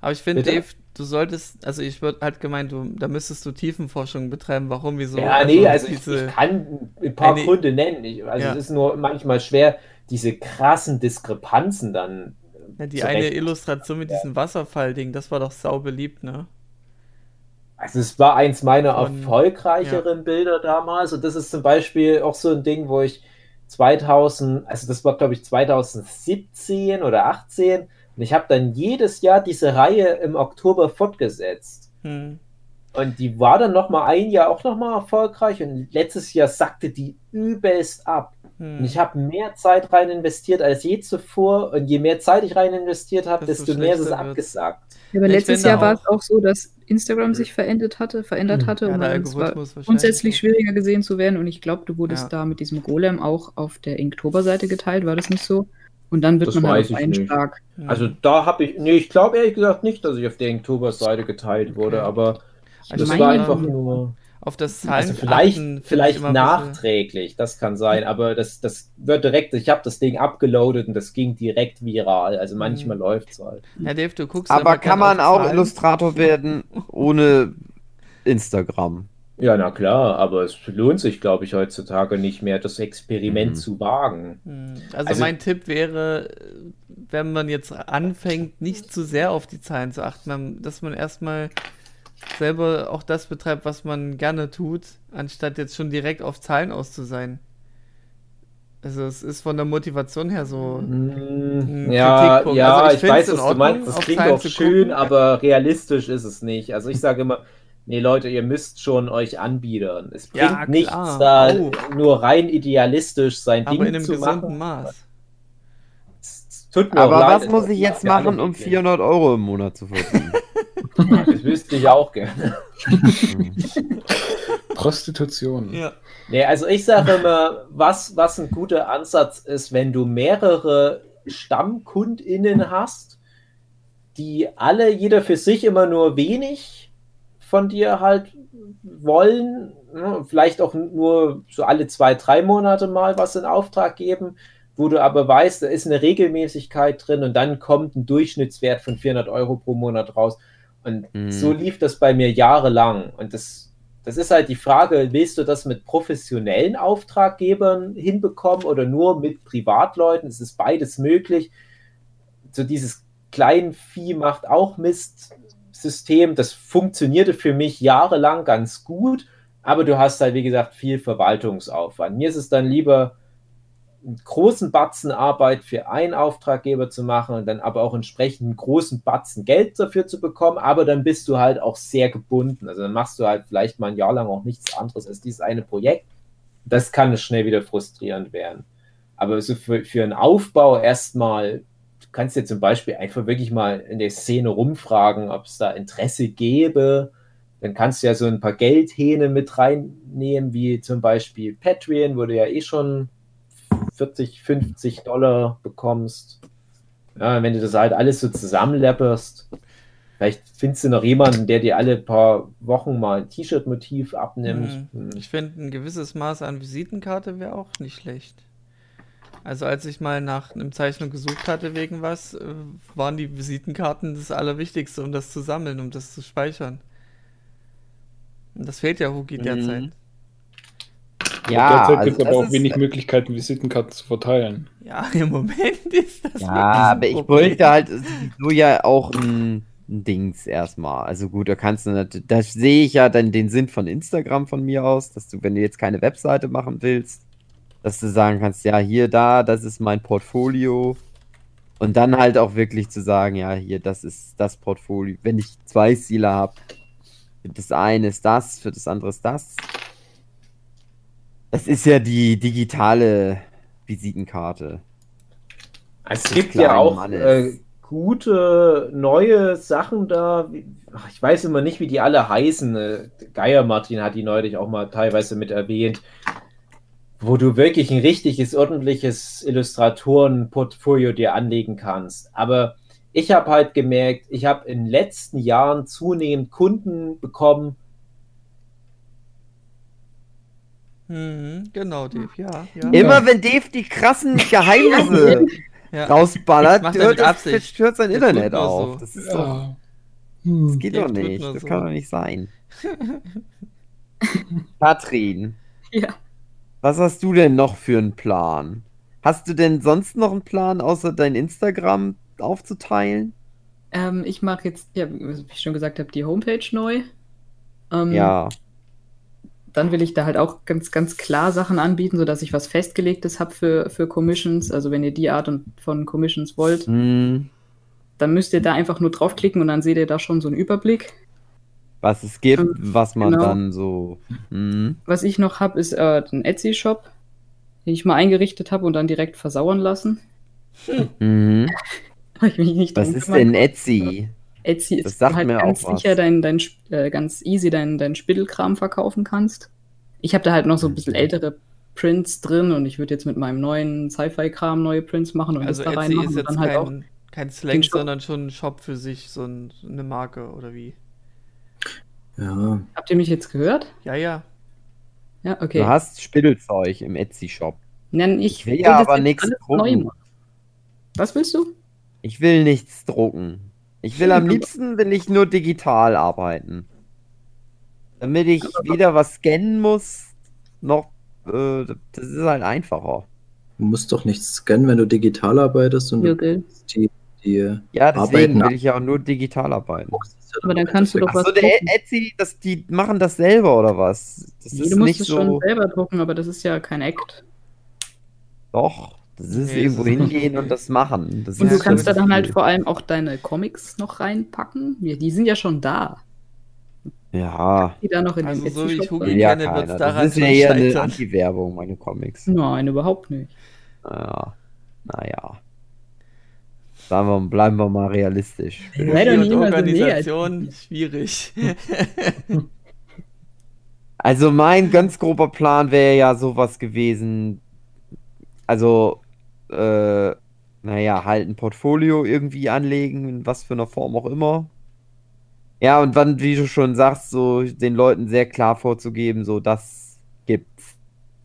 Aber ich finde? Dave, du solltest, also ich würde halt gemeint, du, da müsstest du Tiefenforschung betreiben. Warum, wieso? ja, nee, also ich, diese, ich kann ein paar Eine- Gründe nennen. Ich, also Ja. es ist nur manchmal schwer, diese krassen Diskrepanzen dann Ja, die eine Illustration mit diesem Wasserfall-Ding, das war doch sau beliebt, ne? Also es war eins meiner Von- erfolgreicheren Bilder damals und das ist zum Beispiel auch so ein Ding, wo ich 2000, also das war glaube ich 2017 oder 18 und ich habe dann jedes Jahr diese Reihe im Oktober fortgesetzt. Hm. Und die war dann noch mal ein Jahr auch noch mal erfolgreich und letztes Jahr sackte die übelst ab. Hm. Und ich habe mehr Zeit rein investiert als je zuvor und je mehr Zeit ich rein investiert habe, Desto desto mehr ist es abgesackt. Ja, aber Ich letztes Jahr war es auch so, dass Instagram sich verändert hatte, verändert Mhm. hatte Ja, dann es grundsätzlich schwieriger gesehen zu werden. Und ich glaube, du wurdest Ja. da mit diesem Golem auch auf der Inktober-Seite geteilt, war das nicht so? Und dann wird Das man halt auf ich einen nicht. stark. Hm. Also da habe ich, nee, ich glaube ehrlich gesagt nicht, dass ich auf der Inktober-Seite geteilt wurde, Okay. aber Also das meine war einfach nur, auf das Zahlen also vielleicht, achten, vielleicht nachträglich, das kann sein, aber das, das wird direkt, ich habe das Ding abgeloadet und das ging direkt viral, also manchmal Mhm. läuft es halt. Ja, Dave, du guckst Aber immer kann man auch Zahlen. Illustrator werden ohne Instagram? Ja, na klar, aber es lohnt sich, glaube ich, heutzutage nicht mehr, das Experiment Mhm. zu wagen. Hm, Also, Also- mein Tipp wäre, wenn man jetzt anfängt, nicht zu sehr auf die Zahlen zu achten, dass man erstmal selber auch das betreibt, was man gerne tut, anstatt jetzt schon direkt auf Zahlen aus zu sein. Also es ist von der Motivation her so. Mm, ein Ja, Kritikpunkt. ja, Also ich ich, weiß, was du Ordnung, meinst. Das klingt Zahlen auch zu schön, aber realistisch ist es nicht. Also ich sage immer, nee, Leute, ihr müsst schon euch anbiedern. Es bringt Ja, nichts, da Oh. nur rein idealistisch sein Aber Ding in einem zu gesunden machen. Maß. Tut mir Aber auch leid, was muss ich jetzt ja machen, um möglich. 400 Euro im Monat zu verdienen? Das wüsste ich auch gerne. Prostitution. Ja. Nee, also ich sage immer, was, was ein guter Ansatz ist, wenn du mehrere StammkundInnen hast, die alle, jeder für sich immer nur wenig von dir halt wollen, ne, vielleicht auch nur so alle zwei, drei Monate mal was in Auftrag geben, wo du aber weißt, da ist eine Regelmäßigkeit drin und dann kommt ein Durchschnittswert von 400 Euro pro Monat raus. Und Mhm. so lief das bei mir jahrelang. Und das, das ist halt die Frage, willst du das mit professionellen Auftraggebern hinbekommen oder nur mit Privatleuten? Es ist beides möglich. So dieses Kleinvieh macht auch Mist. System, das funktionierte für mich jahrelang ganz gut, aber du hast halt, wie gesagt, viel Verwaltungsaufwand. Mir ist es dann lieber, einen großen Batzen Arbeit für einen Auftraggeber zu machen und dann aber auch entsprechend einen großen Batzen Geld dafür zu bekommen, aber dann bist du halt auch sehr gebunden. Also dann machst du halt vielleicht mal ein Jahr lang auch nichts anderes als dieses eine Projekt. Das kann schnell wieder frustrierend werden. Aber so für, für einen Aufbau erstmal, du kannst dir zum Beispiel einfach wirklich mal in der Szene rumfragen, ob es da Interesse gäbe. Dann kannst du ja so ein paar Geldhähne mit reinnehmen, wie zum Beispiel Patreon, du ja eh schon 40, 50 Dollar bekommst. Ja, wenn du das halt alles so zusammenlepperst, vielleicht findest du noch jemanden, der dir alle paar Wochen mal ein T-Shirt-Motiv abnimmt. Mhm. Hm. Ich finde, ein gewisses Maß an Visitenkarte wäre auch nicht schlecht. Also als ich mal nach einem Zeichnung gesucht hatte wegen was, äh, waren die Visitenkarten das Allerwichtigste, um das zu sammeln, um das zu speichern. Und das fehlt ja Hugi Mhm. derzeit. Ja, Derzeit also gibt es aber das auch ist- wenig Möglichkeiten, Visitenkarten zu verteilen. Ja, im Moment ist das Ja, aber ich Problem. wollte halt so ja auch ein, ein Dings erstmal. Also gut, da kannst du natürlich, da sehe ich ja dann den Sinn von Instagram von mir aus, dass du, wenn du jetzt keine Webseite machen willst, dass du sagen kannst, ja, hier, da, das ist mein Portfolio. Und dann halt auch wirklich zu sagen, ja, hier, das ist das Portfolio. Wenn ich zwei Ziele habe, für das eine ist das, für das andere ist das. Das ist ja die digitale Visitenkarte. Es gibt ja auch äh, gute neue Sachen da. Ach, Ich weiß immer nicht, wie die alle heißen. Äh, Geier Martin hat die neulich auch mal teilweise mit erwähnt, wo du wirklich ein richtiges, ordentliches Illustratorenportfolio dir anlegen kannst. Aber ich habe halt gemerkt, ich habe in den letzten Jahren zunehmend Kunden bekommen, Mhm, genau, Dave, ja. ja. Immer wenn Dave die krassen Geheimnisse ja. rausballert, Das er hört, das, hört sein tut Internet auf. so. Das, ist doch, Ja. das Hm. geht Dave doch nicht. Das so. kann doch nicht sein. Katrin, Ja. was hast du denn noch für einen Plan? Hast du denn sonst noch einen Plan außer dein Instagram aufzuteilen? Ähm, ich mache jetzt, ja, wie ich schon gesagt habe, die Homepage neu. Ähm, Ja. Dann will ich da halt auch ganz, ganz klar Sachen anbieten, sodass ich was Festgelegtes habe für, für Commissions. Also wenn ihr die Art und von Commissions wollt, Hm, dann müsst ihr da einfach nur draufklicken und dann seht ihr da schon so einen Überblick. was es gibt, Ähm, was man genau. dann so. Hm. Was ich noch habe, ist äh, ein Etsy-Shop, den ich mal eingerichtet habe und dann direkt versauern lassen. Mhm. Hab ich mich nicht Was ist denn Etsy? Etsy Das ist sagt halt mir ganz auch was. sicher dein, dein äh, ganz easy dein, dein Spittelkram verkaufen kannst. Ich habe da halt noch so ein bisschen Mhm. ältere Prints drin und ich würde jetzt mit meinem neuen Sci-Fi-Kram neue Prints machen und Also das da Etsy reinmachen ist und jetzt dann halt auch. kein, kein Slang, Shop. sondern schon ein Shop für sich, so, ein, eine Marke oder wie? Ja, Habt ihr mich jetzt gehört? Ja, ja. Ja, okay. Du hast Spittelzeug im Etsy-Shop. Nein, ich, Ich will will ja aber nichts drucken. Was willst du? Ich will nichts drucken. Ich will am liebsten will ich nur digital arbeiten. Damit ich weder was scannen muss, noch äh, das ist halt einfacher. du musst doch nicht scannen, wenn du digital arbeitest und Okay. die, die Ja, deswegen Arbeiten will ich ja auch nur digital arbeiten. Aber dann kannst du doch Achso, was der drucken. Etsy, das, die machen das selber oder was? Das Nee, ist du musst nicht es so. schon selber drucken, aber das ist ja kein Act. Doch, das ist Nee, irgendwo es hingehen und das machen. Das Und du kannst da dann halt vor allem auch deine Comics noch reinpacken. Ja, die sind ja schon da. Ja, Die da noch in Also den so wie ich rein- ja kenne, wird's keiner. daran Das ist ja eher eine. Anti-Werbung, meine Comics. Nein, überhaupt nicht. Naja, naja. Sagen wir, bleiben wir mal realistisch. Sei doch nicht immer so Organisation, schwierig. Also mein ganz grober Plan wäre ja sowas gewesen. Also, äh, naja, halt ein Portfolio irgendwie anlegen, in was für einer Form auch immer. Ja, und dann, wie du schon sagst, so den Leuten sehr klar vorzugeben, so das gibt's.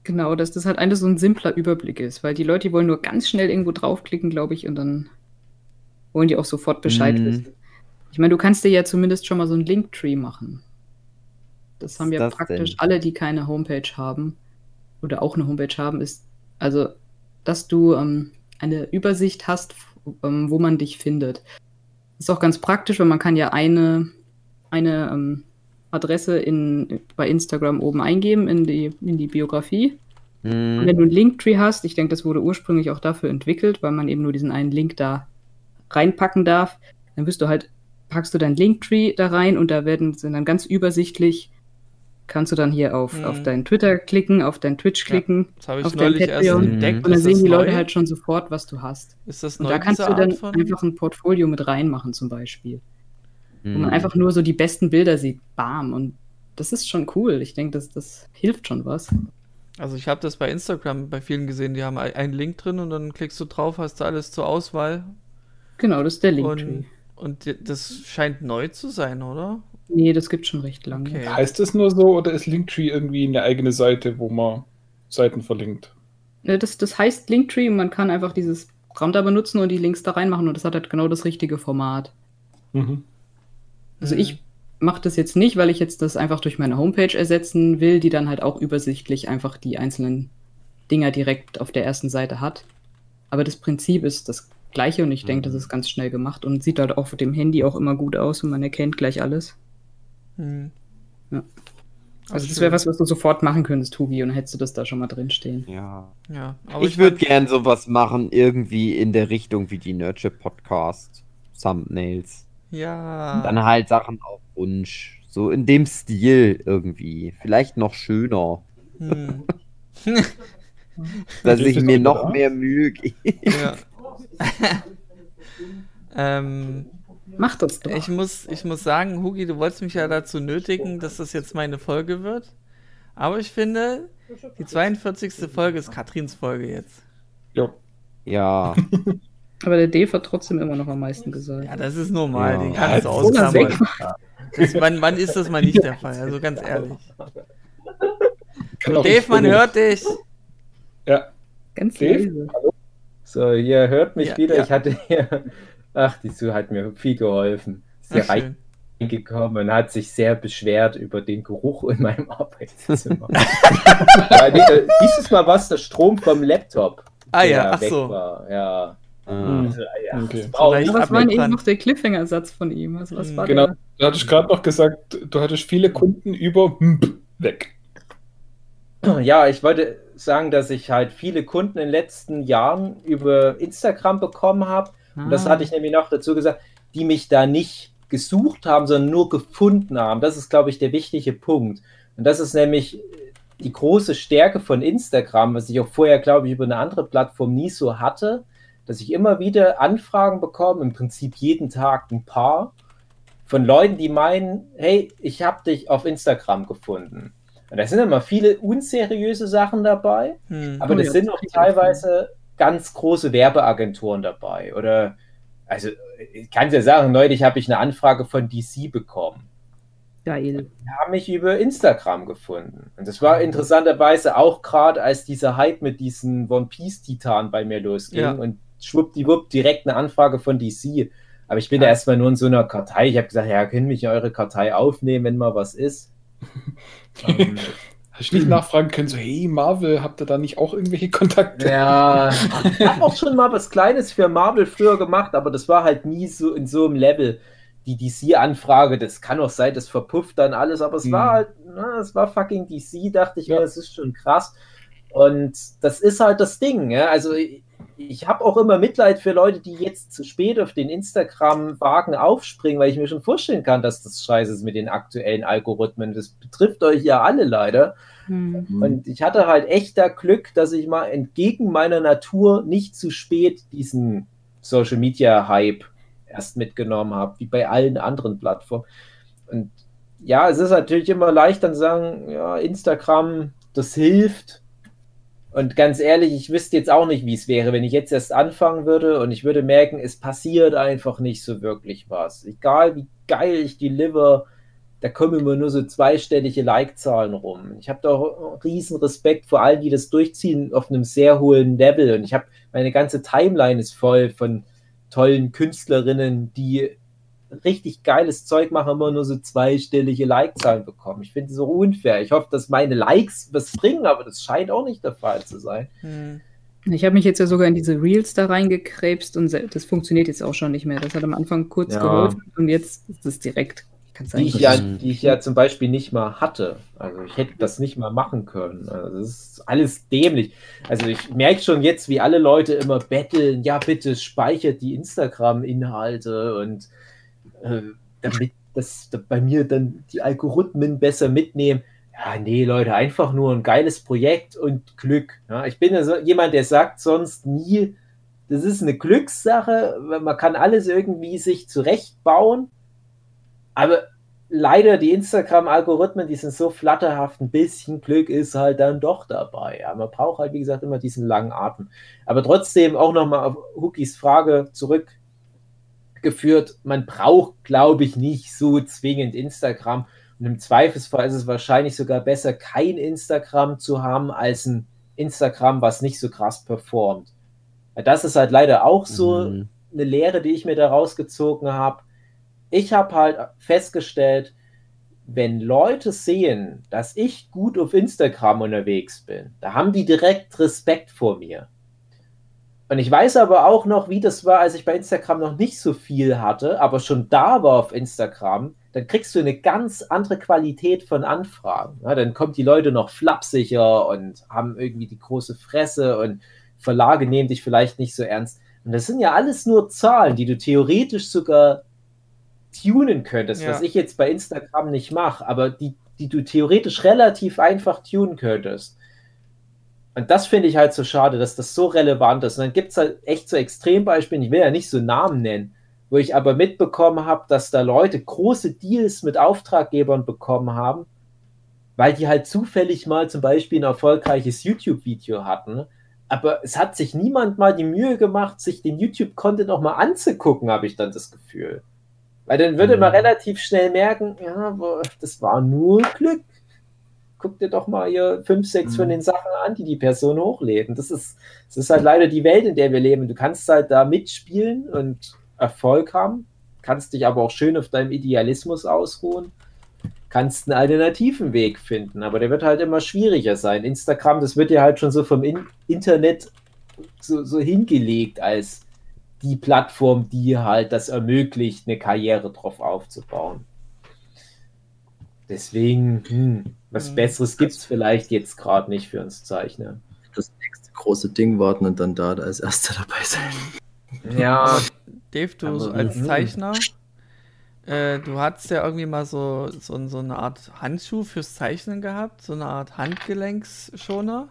Genau, dass das halt eigentlich so ein simpler Überblick ist, weil die Leute die wollen nur ganz schnell irgendwo draufklicken, glaube ich, und dann wollen die auch sofort Bescheid Mhm. wissen. Ich meine, du kannst dir ja zumindest schon mal so ein Linktree machen. Das haben ja das praktisch denn? alle, die keine Homepage haben oder auch eine Homepage haben, ist also, dass du ähm, eine Übersicht hast, ähm, wo man dich findet. Ist auch ganz praktisch, weil man kann ja eine, eine ähm, Adresse in, bei Instagram oben eingeben in die, in die Biografie. Und Hm, wenn du einen Linktree hast, ich denke, das wurde ursprünglich auch dafür entwickelt, weil man eben nur diesen einen Link da reinpacken darf, dann wirst du halt, packst du deinen Linktree da rein und da werden sind dann ganz übersichtlich, kannst du dann hier auf, Mhm. auf deinen Twitter klicken, auf deinen Twitch Ja. klicken Das habe ich neulich erst Patreon. entdeckt. Und und dann Ist sehen die Leute neu? halt schon sofort, was du hast. Ist das Und neu, da kannst du dann von... einfach ein Portfolio mit reinmachen zum Beispiel, wo hm. man einfach nur so die besten Bilder sieht, bam und das ist schon cool. Ich denke, das, das hilft schon was. Also ich habe das bei Instagram bei vielen gesehen, die haben ein- einen Link drin und dann klickst du drauf, hast du alles zur Auswahl. Genau, das ist der Linktree. Und, und das scheint neu zu sein, oder? Nee, das gibt schon recht lange. Okay. Heißt das nur so oder ist Linktree irgendwie eine eigene Seite, wo man Seiten verlinkt? Das, das heißt Linktree und man kann einfach dieses Programm da benutzen und die Links da reinmachen und das hat halt genau das richtige Format. Mhm. Also Mhm. ich mache das jetzt nicht, weil ich jetzt das einfach durch meine Homepage ersetzen will, die dann halt auch übersichtlich einfach die einzelnen Dinger direkt auf der ersten Seite hat. Aber das Prinzip ist das gleiche und ich denke, das ist ganz schnell gemacht und sieht halt auch auf dem Handy auch immer gut aus und man erkennt gleich alles. Hm. Ja. Ach, Also das wäre was, was du sofort machen könntest, Hugi, und dann hättest du das da schon mal drin stehen. Ja. Ja, aber Ich würde gern sowas machen, irgendwie in der Richtung wie die Nerdship Podcast Thumbnails. Ja. Dann halt Sachen auf Wunsch. So in dem Stil irgendwie. Vielleicht noch schöner. Hm. Dass ich mir noch mehr Mühe gebe. ja. ähm, Mach das doch. ich, muss, ich muss sagen, Hugi, du wolltest mich ja dazu nötigen, dass das jetzt meine Folge wird. Aber ich finde, die 42. Folge ist Katrins Folge jetzt. Ja. Ja. Aber der Dave hat trotzdem immer noch am meisten gesagt. Ja, das ist normal, Ja. den kannst du er ausklammern. wann, wann ist das mal nicht der Fall? Also ganz ehrlich. Dave, man hört dich. Ja, Ganz Dave? leise. So, ihr hört mich Ja, wieder. ja. Ich hatte hier. Ach, die Sue hat mir viel geholfen. Sie Ach, reingekommen und hat sich sehr beschwert über den Geruch in meinem Arbeitszimmer. Dieses Mal war es der Strom vom Laptop. Ah ja, ach weg so. War. Ja. Ah. Also, ja, Okay. Ja, was war denn eben noch der Cliffhanger-Satz von ihm? Also, was war Genau. der? Du hattest gerade noch gesagt, du hattest viele Kunden über weg. Ja, ich wollte sagen, dass ich halt viele Kunden in den letzten Jahren über Instagram bekommen habe. Und das Ah. hatte ich nämlich noch dazu gesagt, die mich da nicht gesucht haben, sondern nur gefunden haben. Das ist, glaube ich, der wichtige Punkt. Und das ist nämlich die große Stärke von Instagram, was ich auch vorher, glaube ich, über eine andere Plattform nie so hatte, dass ich immer wieder Anfragen bekomme, im Prinzip jeden Tag ein paar, von Leuten, die meinen, hey, ich habe dich auf Instagram gefunden. Und da sind immer viele unseriöse Sachen dabei, Hm. aber Oh das ja, sind auch teilweise ganz große Werbeagenturen dabei. Oder, also, ich kann ja sagen, neulich habe ich eine Anfrage von DC bekommen. Geil. Die haben mich über Instagram gefunden. Und das war interessanterweise auch gerade, als dieser Hype mit diesen One Piece-Titan bei mir losging Ja. und schwuppdiwupp direkt eine Anfrage von DC. Aber ich bin da erstmal nur in so einer Kartei. Ich habe gesagt, ja, können mich in eure Kartei aufnehmen, wenn mal was ist. ähm, Hast du nicht nachfragen können, so, hey Marvel, habt ihr da nicht auch irgendwelche Kontakte? Ja, ich habe auch schon mal was Kleines für Marvel früher gemacht, aber das war halt nie so in so einem Level. Die DC-Anfrage, das kann auch sein, das verpufft dann alles, aber es Hm. war halt, na, es war fucking DC, dachte ich Ja. mir, das ist schon krass. Und das ist halt das Ding, ja. Also ich, habe auch immer Mitleid für Leute, die jetzt zu spät auf den Instagram-Wagen aufspringen, weil ich mir schon vorstellen kann, dass das scheiße ist mit den aktuellen Algorithmen. Das betrifft euch ja alle leider. Hm. Mhm. Und ich hatte halt echt da Glück, dass ich mal entgegen meiner Natur nicht zu spät diesen Social Media Hype erst mitgenommen habe, wie bei allen anderen Plattformen. Und ja, es ist natürlich immer leicht dann zu sagen, ja, Instagram, das hilft. Und ganz ehrlich, ich wüsste jetzt auch nicht, wie es wäre, wenn ich jetzt erst anfangen würde und ich würde merken, es passiert einfach nicht so wirklich was. Egal wie geil ich deliver, da kommen immer nur so zweistellige Like-Zahlen rum. Ich habe da riesen Respekt vor allen, die das durchziehen auf einem sehr hohen Level. Und ich habe, meine ganze Timeline ist voll von tollen Künstlerinnen, die richtig geiles Zeug machen, immer nur so zweistellige Like-Zahlen bekommen. Ich finde es so unfair. Ich hoffe, dass meine Likes was bringen, aber das scheint auch nicht der Fall zu sein. Hm. Ich habe mich jetzt ja sogar in diese Reels da reingekrebst und das funktioniert jetzt auch schon nicht mehr. Das hat am Anfang kurz Ja. geholfen und jetzt ist es direkt. Die ich, ja, die ich ja zum Beispiel nicht mal hatte. Also ich hätte das nicht mal machen können. Also das ist alles dämlich. Also ich merke schon jetzt, wie alle Leute immer betteln, ja bitte speichert die Instagram-Inhalte und äh, damit das bei mir dann die Algorithmen besser mitnehmen. Ja, nee, Leute, einfach nur ein geiles Projekt und Glück. Ja, ich bin ja so jemand, der sagt sonst nie, das ist eine Glückssache, man kann alles irgendwie sich zurechtbauen. Aber leider die Instagram-Algorithmen, die sind so flatterhaft, ein bisschen Glück ist halt dann doch dabei. Ja, man braucht halt, wie gesagt, immer diesen langen Atem. Aber trotzdem auch nochmal auf Hookies Frage zurückgeführt, man braucht, glaube ich, nicht so zwingend Instagram. Und im Zweifelsfall ist es wahrscheinlich sogar besser, kein Instagram zu haben, als ein Instagram, was nicht so krass performt. Das ist halt leider auch so Mhm. eine Lehre, die ich mir da rausgezogen habe. Ich habe halt festgestellt, wenn Leute sehen, dass ich gut auf Instagram unterwegs bin, da haben die direkt Respekt vor mir. Und ich weiß aber auch noch, wie das war, als ich bei Instagram noch nicht so viel hatte, aber schon da war auf Instagram, dann kriegst du eine ganz andere Qualität von Anfragen. Ja, dann kommen die Leute noch flapsiger und haben irgendwie die große Fresse und Verlage nehmen dich vielleicht nicht so ernst. Und das sind ja alles nur Zahlen, die du theoretisch sogar tunen könntest, Ja. was ich jetzt bei Instagram nicht mache, aber die, die du theoretisch relativ einfach tunen könntest. Und das finde ich halt so schade, dass das so relevant ist. Und dann gibt es halt echt so Extrembeispiele, ich will ja nicht so Namen nennen, wo ich aber mitbekommen habe, dass da Leute große Deals mit Auftraggebern bekommen haben, weil die halt zufällig mal zum Beispiel ein erfolgreiches YouTube-Video hatten. Aber es hat sich niemand mal die Mühe gemacht, sich den YouTube-Content auch mal anzugucken, habe ich dann das Gefühl. Weil dann würde man Mhm. relativ schnell merken, ja, das war nur Glück. Guck dir doch mal hier fünf, sechs von Mhm. den Sachen an, die die Person hochlädt. Und das ist, das ist halt leider die Welt, in der wir leben. Du kannst halt da mitspielen und Erfolg haben, kannst dich aber auch schön auf deinem Idealismus ausruhen, kannst einen alternativen Weg finden, aber der wird halt immer schwieriger sein. Instagram, das wird ja halt schon so vom In Internet so, so hingelegt als die Plattform, die halt das ermöglicht, eine Karriere drauf aufzubauen. Deswegen, hm, was Mhm. Besseres gibt es vielleicht jetzt gerade nicht für uns Zeichner. Das nächste große Ding warten und dann da als erster dabei sein. Ja, Dave, du Aber- so als. Zeichner, äh, du hattest ja irgendwie mal so, so, so eine Art Handschuh fürs Zeichnen gehabt, so eine Art Handgelenksschoner.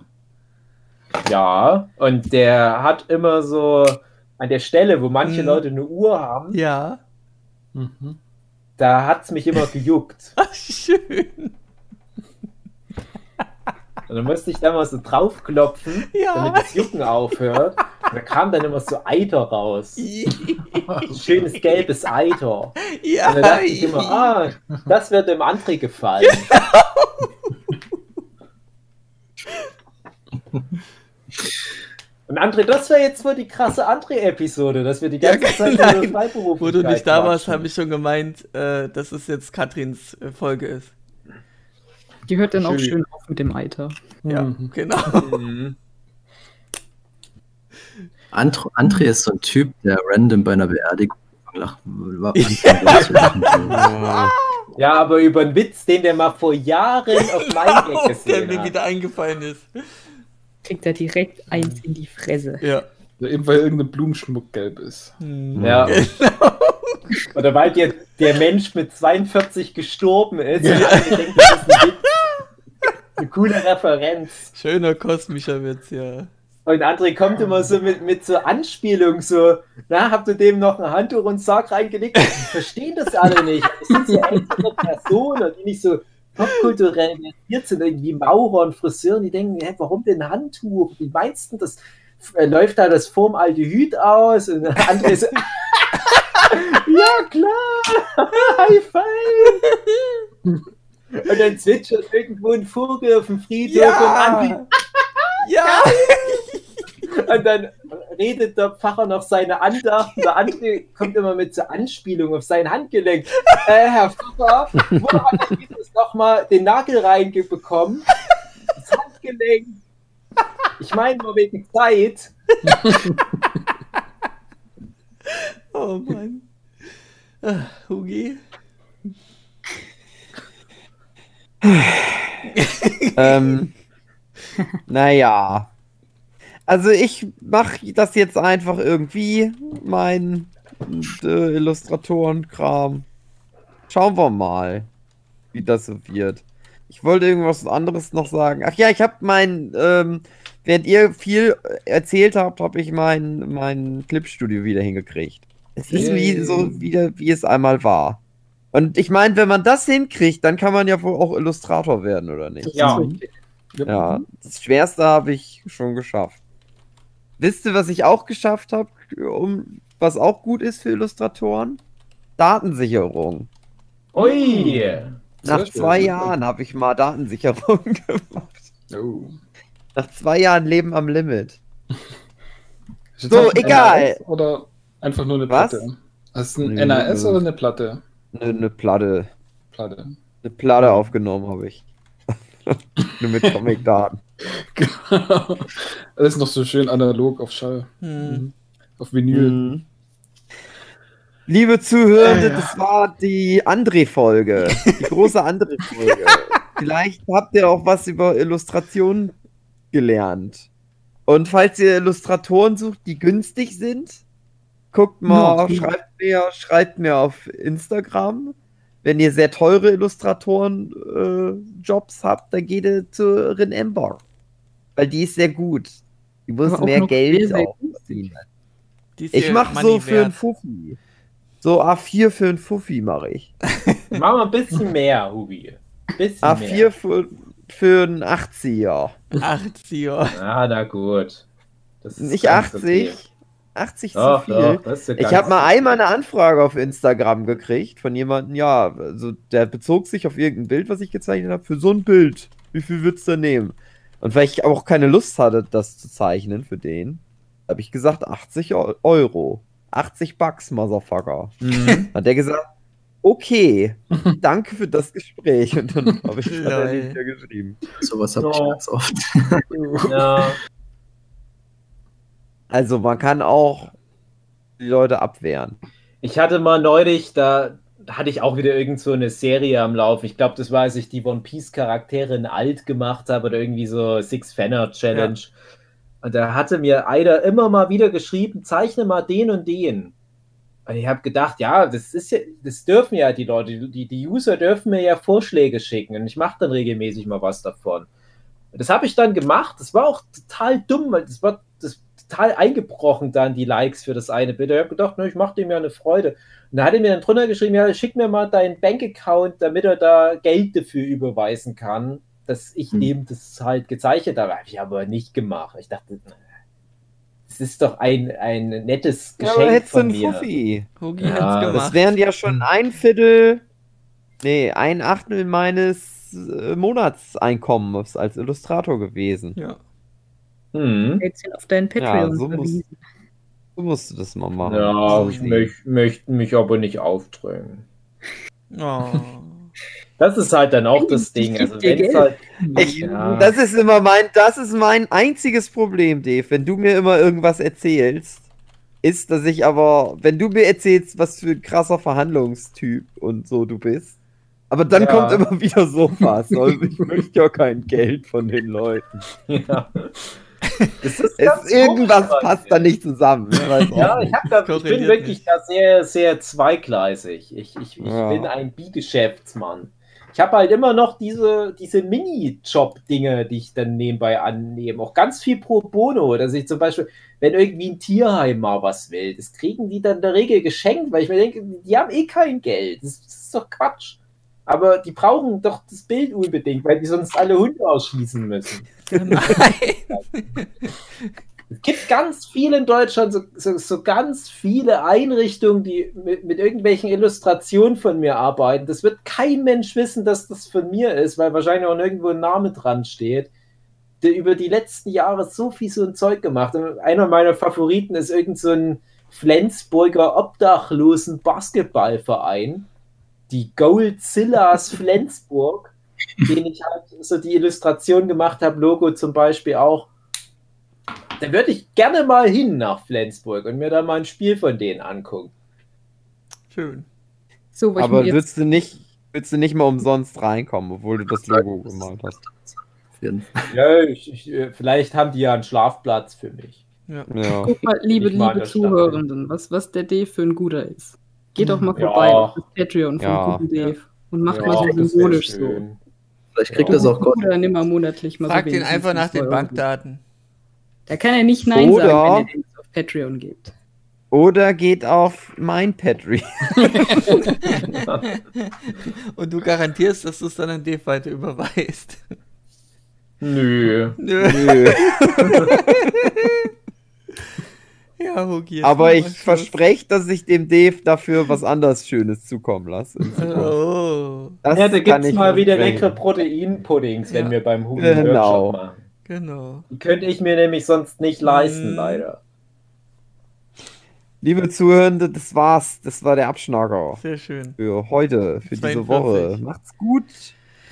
ja, und der hat immer so an der Stelle, wo manche Mhm. Leute eine Uhr haben, Ja. Mhm. Da hat es mich immer gejuckt. Ach, schön. Und dann musste ich da mal so draufklopfen, Ja. damit das Jucken aufhört. Und da kam dann immer so Eiter raus. Schönes gelbes Eiter. ja. Und da dachte ich immer, ah, das wird dem André gefallen. Und André, das wäre jetzt wohl die krasse André-Episode, dass wir die ganze Ja, Zeit nein. über Freiberuflichkeit Wo du nicht da warst, habe ich schon gemeint, äh, dass es jetzt Katrins äh, Folge ist. Die hört dann auch Schön. auf mit dem Eiter. Ja, Mhm. genau. Mhm. Andr André ist so ein Typ, der random bei einer Beerdigung lacht. war- anfängt zu lachen. Ja, aber über einen Witz, den der mal vor Jahren auf mein Gag der gesehen mir hat. wieder eingefallen ist. Kriegt er direkt eins in die Fresse. Ja. Ja, eben weil irgendein Blumenschmuck gelb ist. Hm. Ja. Oder weil dir der Mensch mit 42 gestorben ist und alle denken, das ist ein Witz. Eine coole Referenz. Schöner kosmischer Witz, ja. Und André kommt immer so mit, mit so Anspielung, so, na, habt ihr dem noch ein Handtuch und Sarg reingelegt? Die verstehen das alle nicht. Es sind so ältere Personen, die nicht so popkulturell versiert sind, irgendwie Maurer und Friseuren, die denken, hä, warum denn Handtuch? Wie meinst du das? Äh, Läuft da das Formaldehyd aus? Und André so, ja klar, High Five! Und dann zwitschert irgendwo ein Vogel auf dem Friedhof und André Ja! und dann redet der Pfarrer noch seine Andacht der andere kommt immer mit so Anspielung auf sein Handgelenk. Äh, Herr Pfarrer, wo hat er Jesus nochmal den Nagel reingebekommen? Das Handgelenk. Ich meine nur wegen Zeit. Oh Mann. Ah, Hugi? ähm, naja. Also ich mache das jetzt einfach irgendwie, mein äh, Illustratorenkram. Schauen wir mal, wie das so wird. Ich wollte irgendwas anderes noch sagen. Ach ja, ich habe mein, ähm, während ihr viel erzählt habt, habe ich mein, mein Clipstudio wieder hingekriegt. Es ist wie, so wieder, wie es einmal war. Und ich meine, wenn man das hinkriegt, dann kann man ja wohl auch Illustrator werden, oder nicht? Ja. Ja, das Schwerste habe ich schon geschafft. Wisst ihr, was ich auch geschafft habe, um, was auch gut ist für Illustratoren? Datensicherung. Ui. Nach zwei Jahren habe ich mal Datensicherung gemacht. Oh. Nach zwei Jahren Leben am Limit. Ist So, egal. NAS Oder einfach nur eine Was? Platte? Hast du ein Nö. NAS oder eine Platte? Eine ne Platte. Platte. Eine Platte aufgenommen habe ich. Nur mit Comic-Daten. Alles noch so schön analog auf Schall. Hm. Auf Vinyl. Mhm. Liebe Zuhörende, Ja, ja. das war die André-Folge. Die große André-Folge. Vielleicht habt ihr auch was über Illustration gelernt. Und falls ihr Illustratoren sucht, die günstig sind, guckt mal, Ja. schreibt mir, schreibt mir auf Instagram. Wenn ihr sehr teure Illustratoren-Jobs habt, dann geht ihr zu Rin Ember. Weil die ist sehr gut. Die muss mehr Geld ist Ich ihr mach Money so für einen. Fuffi. So A4 für einen Fuffi mache ich. Machen wir ein bisschen mehr, Hubi. Bisschen A4 mehr. für, für einen 80er. 80er. Ah, na gut. Das ist Nicht ganz 80. okay. 80 Doch, zu viel. doch, das ist ja ich habe mal einmal eine Anfrage auf Instagram gekriegt von jemandem, ja, also der bezog sich auf irgendein Bild, was ich gezeichnet habe, für so ein Bild. Wie viel würdest du nehmen? Und weil ich auch keine Lust hatte, das zu zeichnen für den, habe ich gesagt 80 Eu- Euro. 80 Bucks, Motherfucker. Mhm. Hat der gesagt, okay, danke für das Gespräch. Und dann habe ich Lol. nicht mehr geschrieben. Sowas habe ich Ja. ganz oft. ja. Also man kann auch die Leute abwehren. Ich hatte mal neulich, da hatte ich auch wieder irgend so eine Serie am Lauf. Ich glaube, das war, als ich die One Piece Charaktere in alt gemacht habe oder irgendwie so Six Fanner Challenge. Und da hatte mir einer immer mal wieder geschrieben, zeichne mal den und den. Und ich habe gedacht, ja, das ist ja, das dürfen ja die Leute, die, die User dürfen mir ja Vorschläge schicken und ich mache dann regelmäßig mal was davon. Und das habe ich dann gemacht. Das war auch total dumm, weil das war das total eingebrochen dann die Likes für das eine Bild. Ich habe gedacht, ne, ich mache dem ja eine Freude. Und da hat er mir dann drunter geschrieben, ja, schick mir mal deinen Bankaccount, damit er da Geld dafür überweisen kann, dass ich Hm. dem das halt gezeichnet habe. Habe ich aber nicht gemacht. Ich dachte, das ist doch ein, ein nettes Ja, Geschenk aber hättest du von einen mir. Fuffi. Hugi Ja, hat's das gemacht. Das wären ja schon ein Viertel, nee, ein Achtel meines äh, Monatseinkommens als Illustrator gewesen. ja. Hm. Jetzt auf deinen Ja, Patreon so muss, verwiesen. so musst du das mal machen. Ja, So ich möchte mich aber nicht aufdrängen. Oh. Das ist halt dann auch das Ding. Also halt, Ich, Ja. Das ist immer mein, das ist mein einziges Problem, Dave. Wenn du mir immer irgendwas erzählst, ist, dass ich aber, wenn du mir erzählst, was für ein krasser Verhandlungstyp und so du bist, aber dann Ja. kommt immer wieder sowas. Also ich möchte ja kein Geld von den Leuten. ja. Das ist Es, irgendwas komisch, passt da nicht zusammen. Ich Ja, nicht. ich, hab da, ich bin wirklich nicht. da sehr, sehr zweigleisig. Ich, ich, ich Ja. bin ein Bi-Geschäftsmann. Ich habe halt immer noch diese, diese Mini-Job-Dinge, die ich dann nebenbei annehme. Auch ganz viel pro bono, dass ich zum Beispiel, wenn irgendwie ein Tierheim mal was will, das kriegen die dann in der Regel geschenkt, weil ich mir denke, die haben eh kein Geld. Das, das ist doch Quatsch. Aber die brauchen doch das Bild unbedingt, weil die sonst alle Hunde ausschließen müssen. Nein. Es gibt ganz viele in Deutschland, so, so, so ganz viele Einrichtungen, die mit, mit irgendwelchen Illustrationen von mir arbeiten. Das wird kein Mensch wissen, dass das von mir ist, weil wahrscheinlich auch nirgendwo ein Name dran steht. Der über die letzten Jahre so viel so ein Zeug gemacht. Und einer meiner Favoriten ist irgend so ein Flensburger Obdachlosen Basketballverein. Die Goldzillas Flensburg, den ich halt so die Illustration gemacht habe, Logo zum Beispiel auch. Da würde ich gerne mal hin nach Flensburg und mir da mal ein Spiel von denen angucken. Schön. So, Aber würdest du nicht, würdest du nicht mal umsonst reinkommen, obwohl du das Logo gemalt hast. Auf. Ja, ich, ich, äh, vielleicht haben die ja einen Schlafplatz für mich. Ja. Ja. guck mal, liebe, liebe. Zuhörenden, was, was der Dave für ein guter ist. Geht doch mal Ja. vorbei auf das Patreon von Ja. guten Dave und macht Ja, mal so symbolisch so. Vielleicht kriegt Ja. das auch Gott. Oder nimm mal monatlich mal Frag so den wenigstens einfach nach den 5 Euro. Bankdaten. Da kann er nicht Nein Oder- sagen, wenn er den auf Patreon gibt. Oder geht auf mein Patreon. Und du garantierst, dass du es dann an Dave weiter überweist. Nö. Nö. Nö. Ja, Hugi. Aber ich verspreche, dass ich dem Dave dafür was anderes Schönes zukommen lasse. Oh, Das Ja, da gibt es mal wieder leckere Proteinpuddings, wenn Ja. wir beim Hugo Genau. Workshop machen. Genau. Die könnte ich mir nämlich sonst nicht leisten, Mm. leider. Liebe Zuhörende, das war's. Das war der Abschnacker Sehr schön. für heute, für diese 42. Woche. Macht's gut.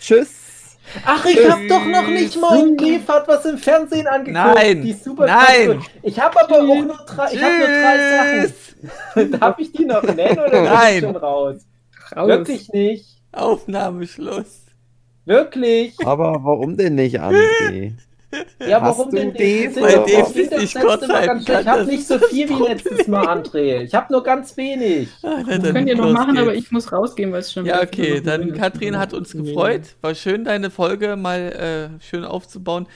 Tschüss. Ach, ich Tschüss. hab doch noch nicht mal Dave hat was im Fernsehen angeguckt. Nein. Die ist super Nein. Ich habe aber auch nur drei, ich hab nur drei Sachen. Darf ich die noch nennen oder Nein. ist die schon raus? Raus. Wirklich nicht. Aufnahmeschluss. Wirklich. Aber warum denn nicht, André? Ja, Hast warum du denn Dave nicht? Weil Dave das nicht schlecht? kann, Ich habe nicht so ist viel wie Problem. letztes Mal, André. Ich habe nur ganz wenig. Ah, na, Das könnt ihr noch machen, aber ich muss rausgehen, weil es schon Ja, okay, dann Katrin ist. hat uns gefreut. War schön, deine Folge mal äh, schön aufzubauen.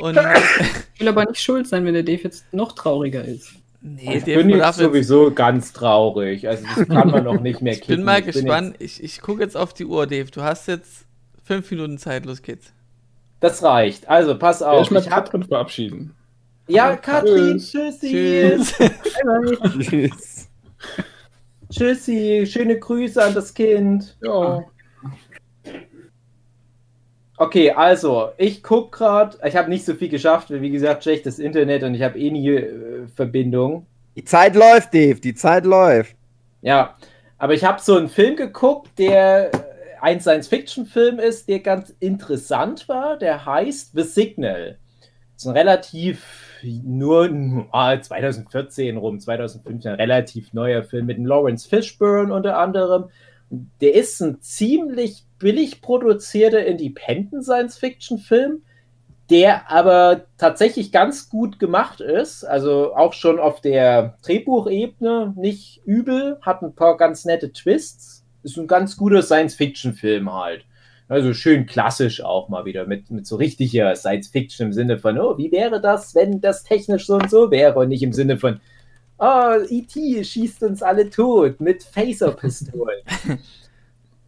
Und Ich will aber nicht schuld sein, wenn der Dave jetzt noch trauriger ist. nee, Ich Dave, bin jetzt jetzt, sowieso ganz traurig. Also das kann man noch nicht mehr ich bin kicken. mal bin gespannt. Ich, ich gucke jetzt auf die Uhr, Dave. Du hast jetzt fünf Minuten Zeit. Los geht's. Das reicht. Also pass auf. ich möchte Ich hab, Katrin verabschieden. ja, Katrin, Tschüss. tschüssi. Tschüss. Tschüss. Tschüssi. Schöne Grüße an das Kind. Ja. Okay, also, ich guck gerade, ich habe nicht so viel geschafft, weil wie gesagt, schlechtes Internet und ich habe eh nie äh, Verbindung. Die Zeit läuft, Dave. Die Zeit läuft. Ja, aber ich habe so einen Film geguckt, der ein Science-Fiction-Film ist, der ganz interessant war. Der heißt The Signal. Das ist ein relativ nur ah, 2014 rum, 2015, ein relativ neuer Film mit Lawrence Fishburne unter anderem. Der ist ein ziemlich billig produzierter Independent Science-Fiction-Film, der aber tatsächlich ganz gut gemacht ist. Also auch schon auf der Drehbuchebene nicht übel, hat ein paar ganz nette Twists. Ist ein ganz guter Science-Fiction-Film halt. Also schön klassisch auch mal wieder mit, mit so richtiger Science-Fiction im Sinne von, oh, wie wäre das, wenn das technisch so und so wäre und nicht im Sinne von, oh, E.T. schießt uns alle tot mit Phaser-Pistolen.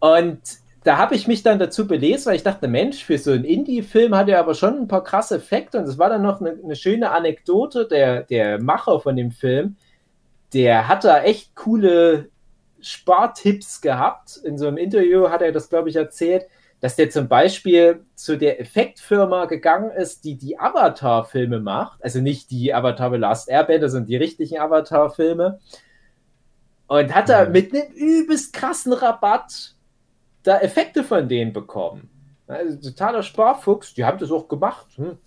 und da habe ich mich dann dazu belesen, weil ich dachte, Mensch, für so einen Indie-Film hat er aber schon ein paar krasse Effekte und es war dann noch eine, eine, schöne Anekdote, der, der Macher von dem Film, der hat da echt coole Spartipps gehabt. In so einem Interview hat er das, glaube ich, erzählt, dass der zum Beispiel zu der Effektfirma gegangen ist, die die Avatar-Filme macht, also nicht die Avatar The Last Airbender, sondern die richtigen Avatar-Filme und hat da mhm. mit einem übelst krassen Rabatt da Effekte von denen bekommen. Also totaler Sparfuchs, die haben das auch gemacht. Hm.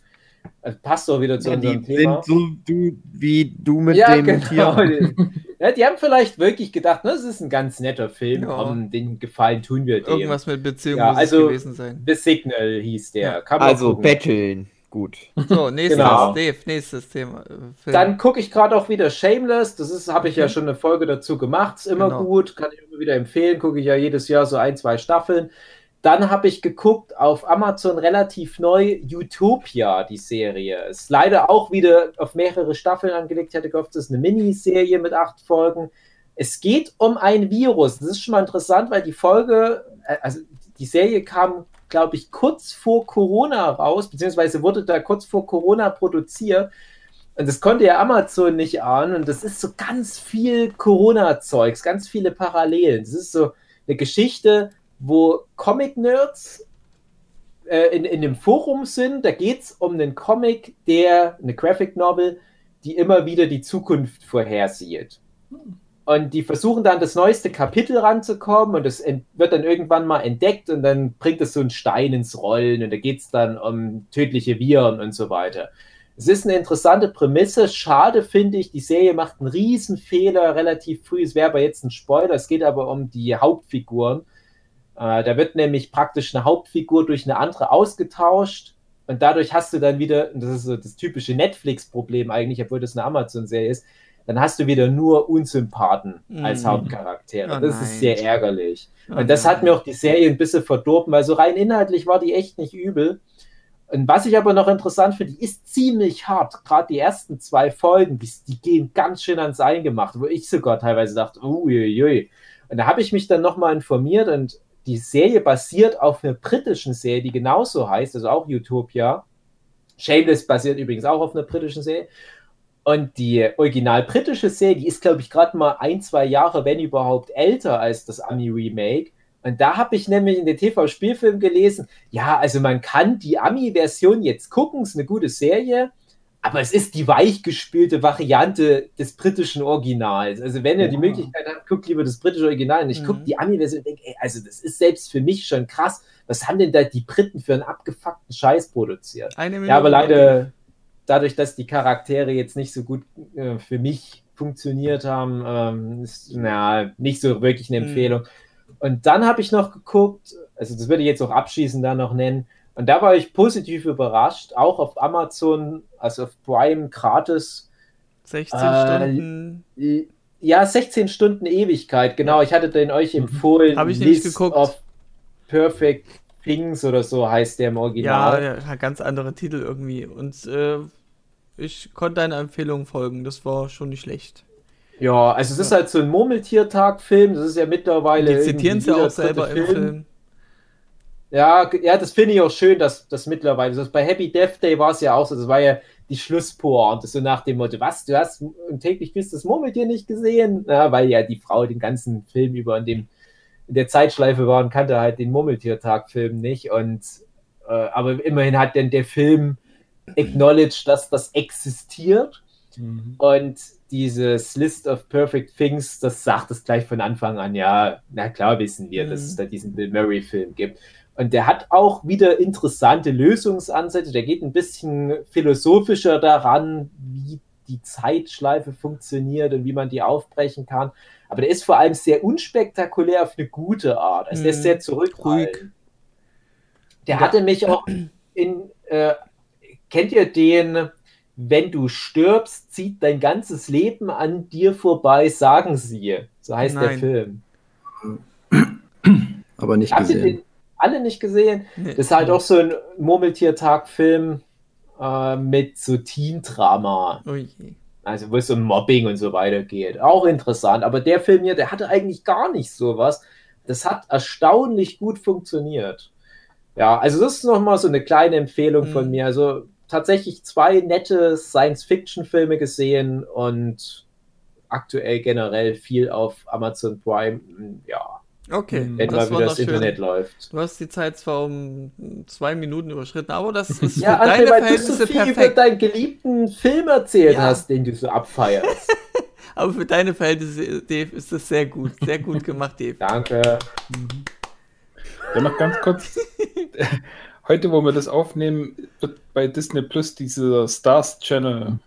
Das passt doch wieder zu ja, unserem die Thema. Sind so du, wie du mit ja, dem genau. Tier. ja, die haben vielleicht wirklich gedacht, ne, das ist ein ganz netter Film, ja. um, den Gefallen tun wir dem. Irgendwas mit Beziehung ja, muss also, gewesen sein. The Signal hieß der. also betteln. Gut. So, nächstes, genau. Dave, nächstes Thema. Äh, Film. Dann gucke ich gerade auch wieder Shameless. Das ist, habe ich ja schon eine Folge dazu gemacht. Ist immer genau. gut, kann ich immer wieder empfehlen. Gucke ich ja jedes Jahr so ein, zwei Staffeln. Dann habe ich geguckt auf Amazon relativ neu Utopia, die Serie. Ist leider auch wieder auf mehrere Staffeln angelegt. Ich hatte gehofft, das ist eine Miniserie mit acht Folgen. Es geht um ein Virus. Das ist schon mal interessant, weil die Folge, äh, also die Serie kam glaube ich, kurz vor Corona raus, beziehungsweise wurde da kurz vor Corona produziert. Und das konnte ja Amazon nicht ahnen. Und das ist so ganz viel Corona-Zeugs, ganz viele Parallelen. Das ist so eine Geschichte, wo Comic-Nerds äh, in, in dem Forum sind. Da geht es um einen Comic, der, eine Graphic Novel, die immer wieder die Zukunft vorhersieht. Und die versuchen dann das neueste Kapitel ranzukommen und das wird dann irgendwann mal entdeckt und dann bringt es so einen Stein ins Rollen und da geht es dann um tödliche Viren und so weiter. Es ist eine interessante Prämisse. Schade finde ich, die Serie macht einen Riesenfehler relativ früh. Es wäre aber jetzt ein Spoiler. Es geht aber um die Hauptfiguren. Äh, da wird nämlich praktisch eine Hauptfigur durch eine andere ausgetauscht. Und dadurch hast du dann wieder, das ist so das typische Netflix-Problem eigentlich, obwohl das eine Amazon-Serie ist, dann hast du wieder nur Unsympathen mm. als Hauptcharaktere. Oh, das nein. ist sehr ärgerlich. Oh, und das nein. hat mir auch die Serie ein bisschen verdorben, weil so rein inhaltlich war die echt nicht übel. Und was ich aber noch interessant finde, die ist ziemlich hart. Gerade die ersten zwei Folgen, die, die, gehen ganz schön ans Eingemacht, wo ich sogar teilweise dachte, uiuiui. Und da habe ich mich dann nochmal informiert und die Serie basiert auf einer britischen Serie, die genauso heißt, also auch Utopia. Shameless basiert übrigens auch auf einer britischen Serie. Und die original britische Serie, die ist, glaube ich, gerade mal ein, zwei Jahre, wenn überhaupt, älter als das Ami-Remake. Und da habe ich nämlich in den TV-Spielfilm gelesen, ja, also man kann die Ami-Version jetzt gucken, ist eine gute Serie, aber es ist die weichgespielte Variante des britischen Originals. Also wenn ihr ja. die Möglichkeit habt, guckt lieber das britische Original und ich mhm. gucke die Ami-Version und denke, ey, also das ist selbst für mich schon krass. Was haben denn da die Briten für einen abgefuckten Scheiß produziert? Eine ja, aber leider dadurch, dass die Charaktere jetzt nicht so gut äh, für mich funktioniert haben, ähm, ist na, nicht so wirklich eine hm. Empfehlung. Mhm. Und dann habe ich noch geguckt, also das würde ich jetzt auch abschließend da noch nennen, und da war ich positiv überrascht, auch auf Amazon, also auf Prime gratis. 16 äh, Stunden. Ja, 16 Stunden Ewigkeit, genau. Ich hatte den euch mhm. empfohlen. Habe ich nicht geguckt. Of Perfect Things oder so heißt der im Original. Ja, ja ganz andere Titel irgendwie. Und äh, ich konnte deiner Empfehlung folgen, das war schon nicht schlecht. Ja, also es ist halt so ein Murmeltiertag-Film, das ist ja mittlerweile. Die zitieren es ja auch selber Film. im Film. Ja, ja, das finde ich auch schön, dass das mittlerweile. Also bei Happy Death Day war es ja auch so, das war ja die Schlusspointe, so nach dem Motto, was, du hast ein täglich grüßt das Murmeltier nicht gesehen? Ja, weil ja die Frau den ganzen Film über in dem in der Zeitschleife war und kannte halt den Murmeltiertag-Film nicht. Und äh, aber immerhin hat denn der Film acknowledged, dass das existiert. Mhm. Und dieses List of Perfect Things, das sagt es gleich von Anfang an, ja, na klar wissen wir, mhm. dass es da diesen Bill Murray-Film gibt. Und der hat auch wieder interessante Lösungsansätze. Der geht ein bisschen philosophischer daran, wie die Zeitschleife funktioniert und wie man die aufbrechen kann. Aber der ist vor allem sehr unspektakulär auf eine gute Art. Also der ist Mhm. sehr zurückhaltend. Der hatte mich auch in, äh, kennt ihr den, wenn du stirbst, zieht dein ganzes Leben an dir vorbei, sagen sie. So heißt der Nein. Film. Aber nicht Habt gesehen. Alle nicht gesehen? Nee. Das ist halt auch so ein Murmeltiertag-Film äh, mit so Teen-Drama. Oh. Also wo es um Mobbing und so weiter geht. Auch interessant. Aber der Film hier, der hatte eigentlich gar nicht sowas. Das hat erstaunlich gut funktioniert. Ja, also das ist nochmal so eine kleine Empfehlung von Mhm. mir. Also tatsächlich zwei nette Science-Fiction-Filme gesehen und aktuell generell viel auf Amazon Prime. Ja, Okay, wenn das mal war wieder noch das schön. Internet läuft. Du hast die Zeit zwar um zwei Minuten überschritten, aber das ist Ja, für deine André, weil du so Verhältnisse viel über deinen geliebten Film erzählt Ja. hast, den du so abfeierst. Aber für deine Verhältnisse, Dave, ist das sehr gut. Sehr gut gemacht, Dave. Danke. Ja, noch ganz kurz. Heute, wo wir das aufnehmen, wird bei Disney Plus dieser Stars Channel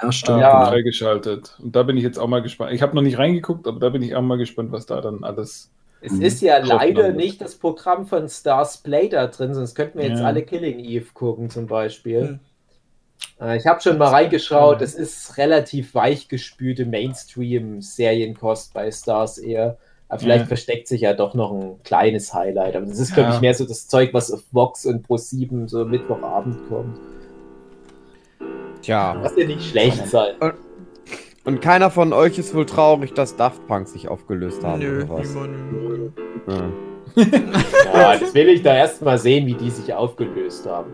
Ja, äh, stimmt. Ja. freigeschaltet. Und da bin ich jetzt auch mal gespannt. Ich habe noch nicht reingeguckt, aber da bin ich auch mal gespannt, was da dann alles. Es Mhm. ist ja leider landet. nicht das Programm von Stars Play da drin, sonst könnten wir jetzt Ja. alle Killing Eve gucken zum Beispiel. Hm. Äh, ich habe schon mal reingeschaut, es ist relativ weichgespülte Mainstream-Serienkost bei Stars eher. Aber vielleicht Ja. versteckt sich ja doch noch ein kleines Highlight. Aber das ist, Ja. glaube ich, mehr so das Zeug, was auf Vox und Pro7 so Mittwochabend kommt. Tja. Was ja nicht schlecht sein. Und keiner von euch ist wohl traurig, dass Daft Punk sich aufgelöst haben Nö, oder was? niemand. Ja. Ja, das will ich da erst mal sehen, wie die sich aufgelöst haben.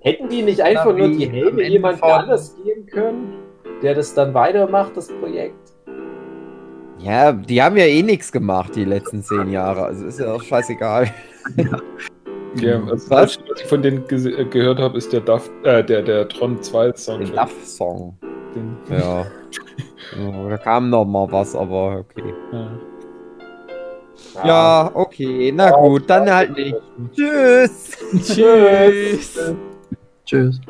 Hätten die nicht einfach Na, nur die Helme jemand anders geben können, der das dann weitermacht, das Projekt? ja, die haben ja eh nichts gemacht die letzten zehn Jahre. Also ist ja auch scheißegal. Ja, also das Was? Letzte, was ich von denen gese- äh, gehört habe, ist der, Duff, äh, der, der Tron 2 Den Soundtrack. Duff-Song. Den, Ja. Ja, da kam noch mal was, aber okay. ja. Ja, okay. Na gut, dann halt nicht. Tschüss. Tschüss. Tschüss.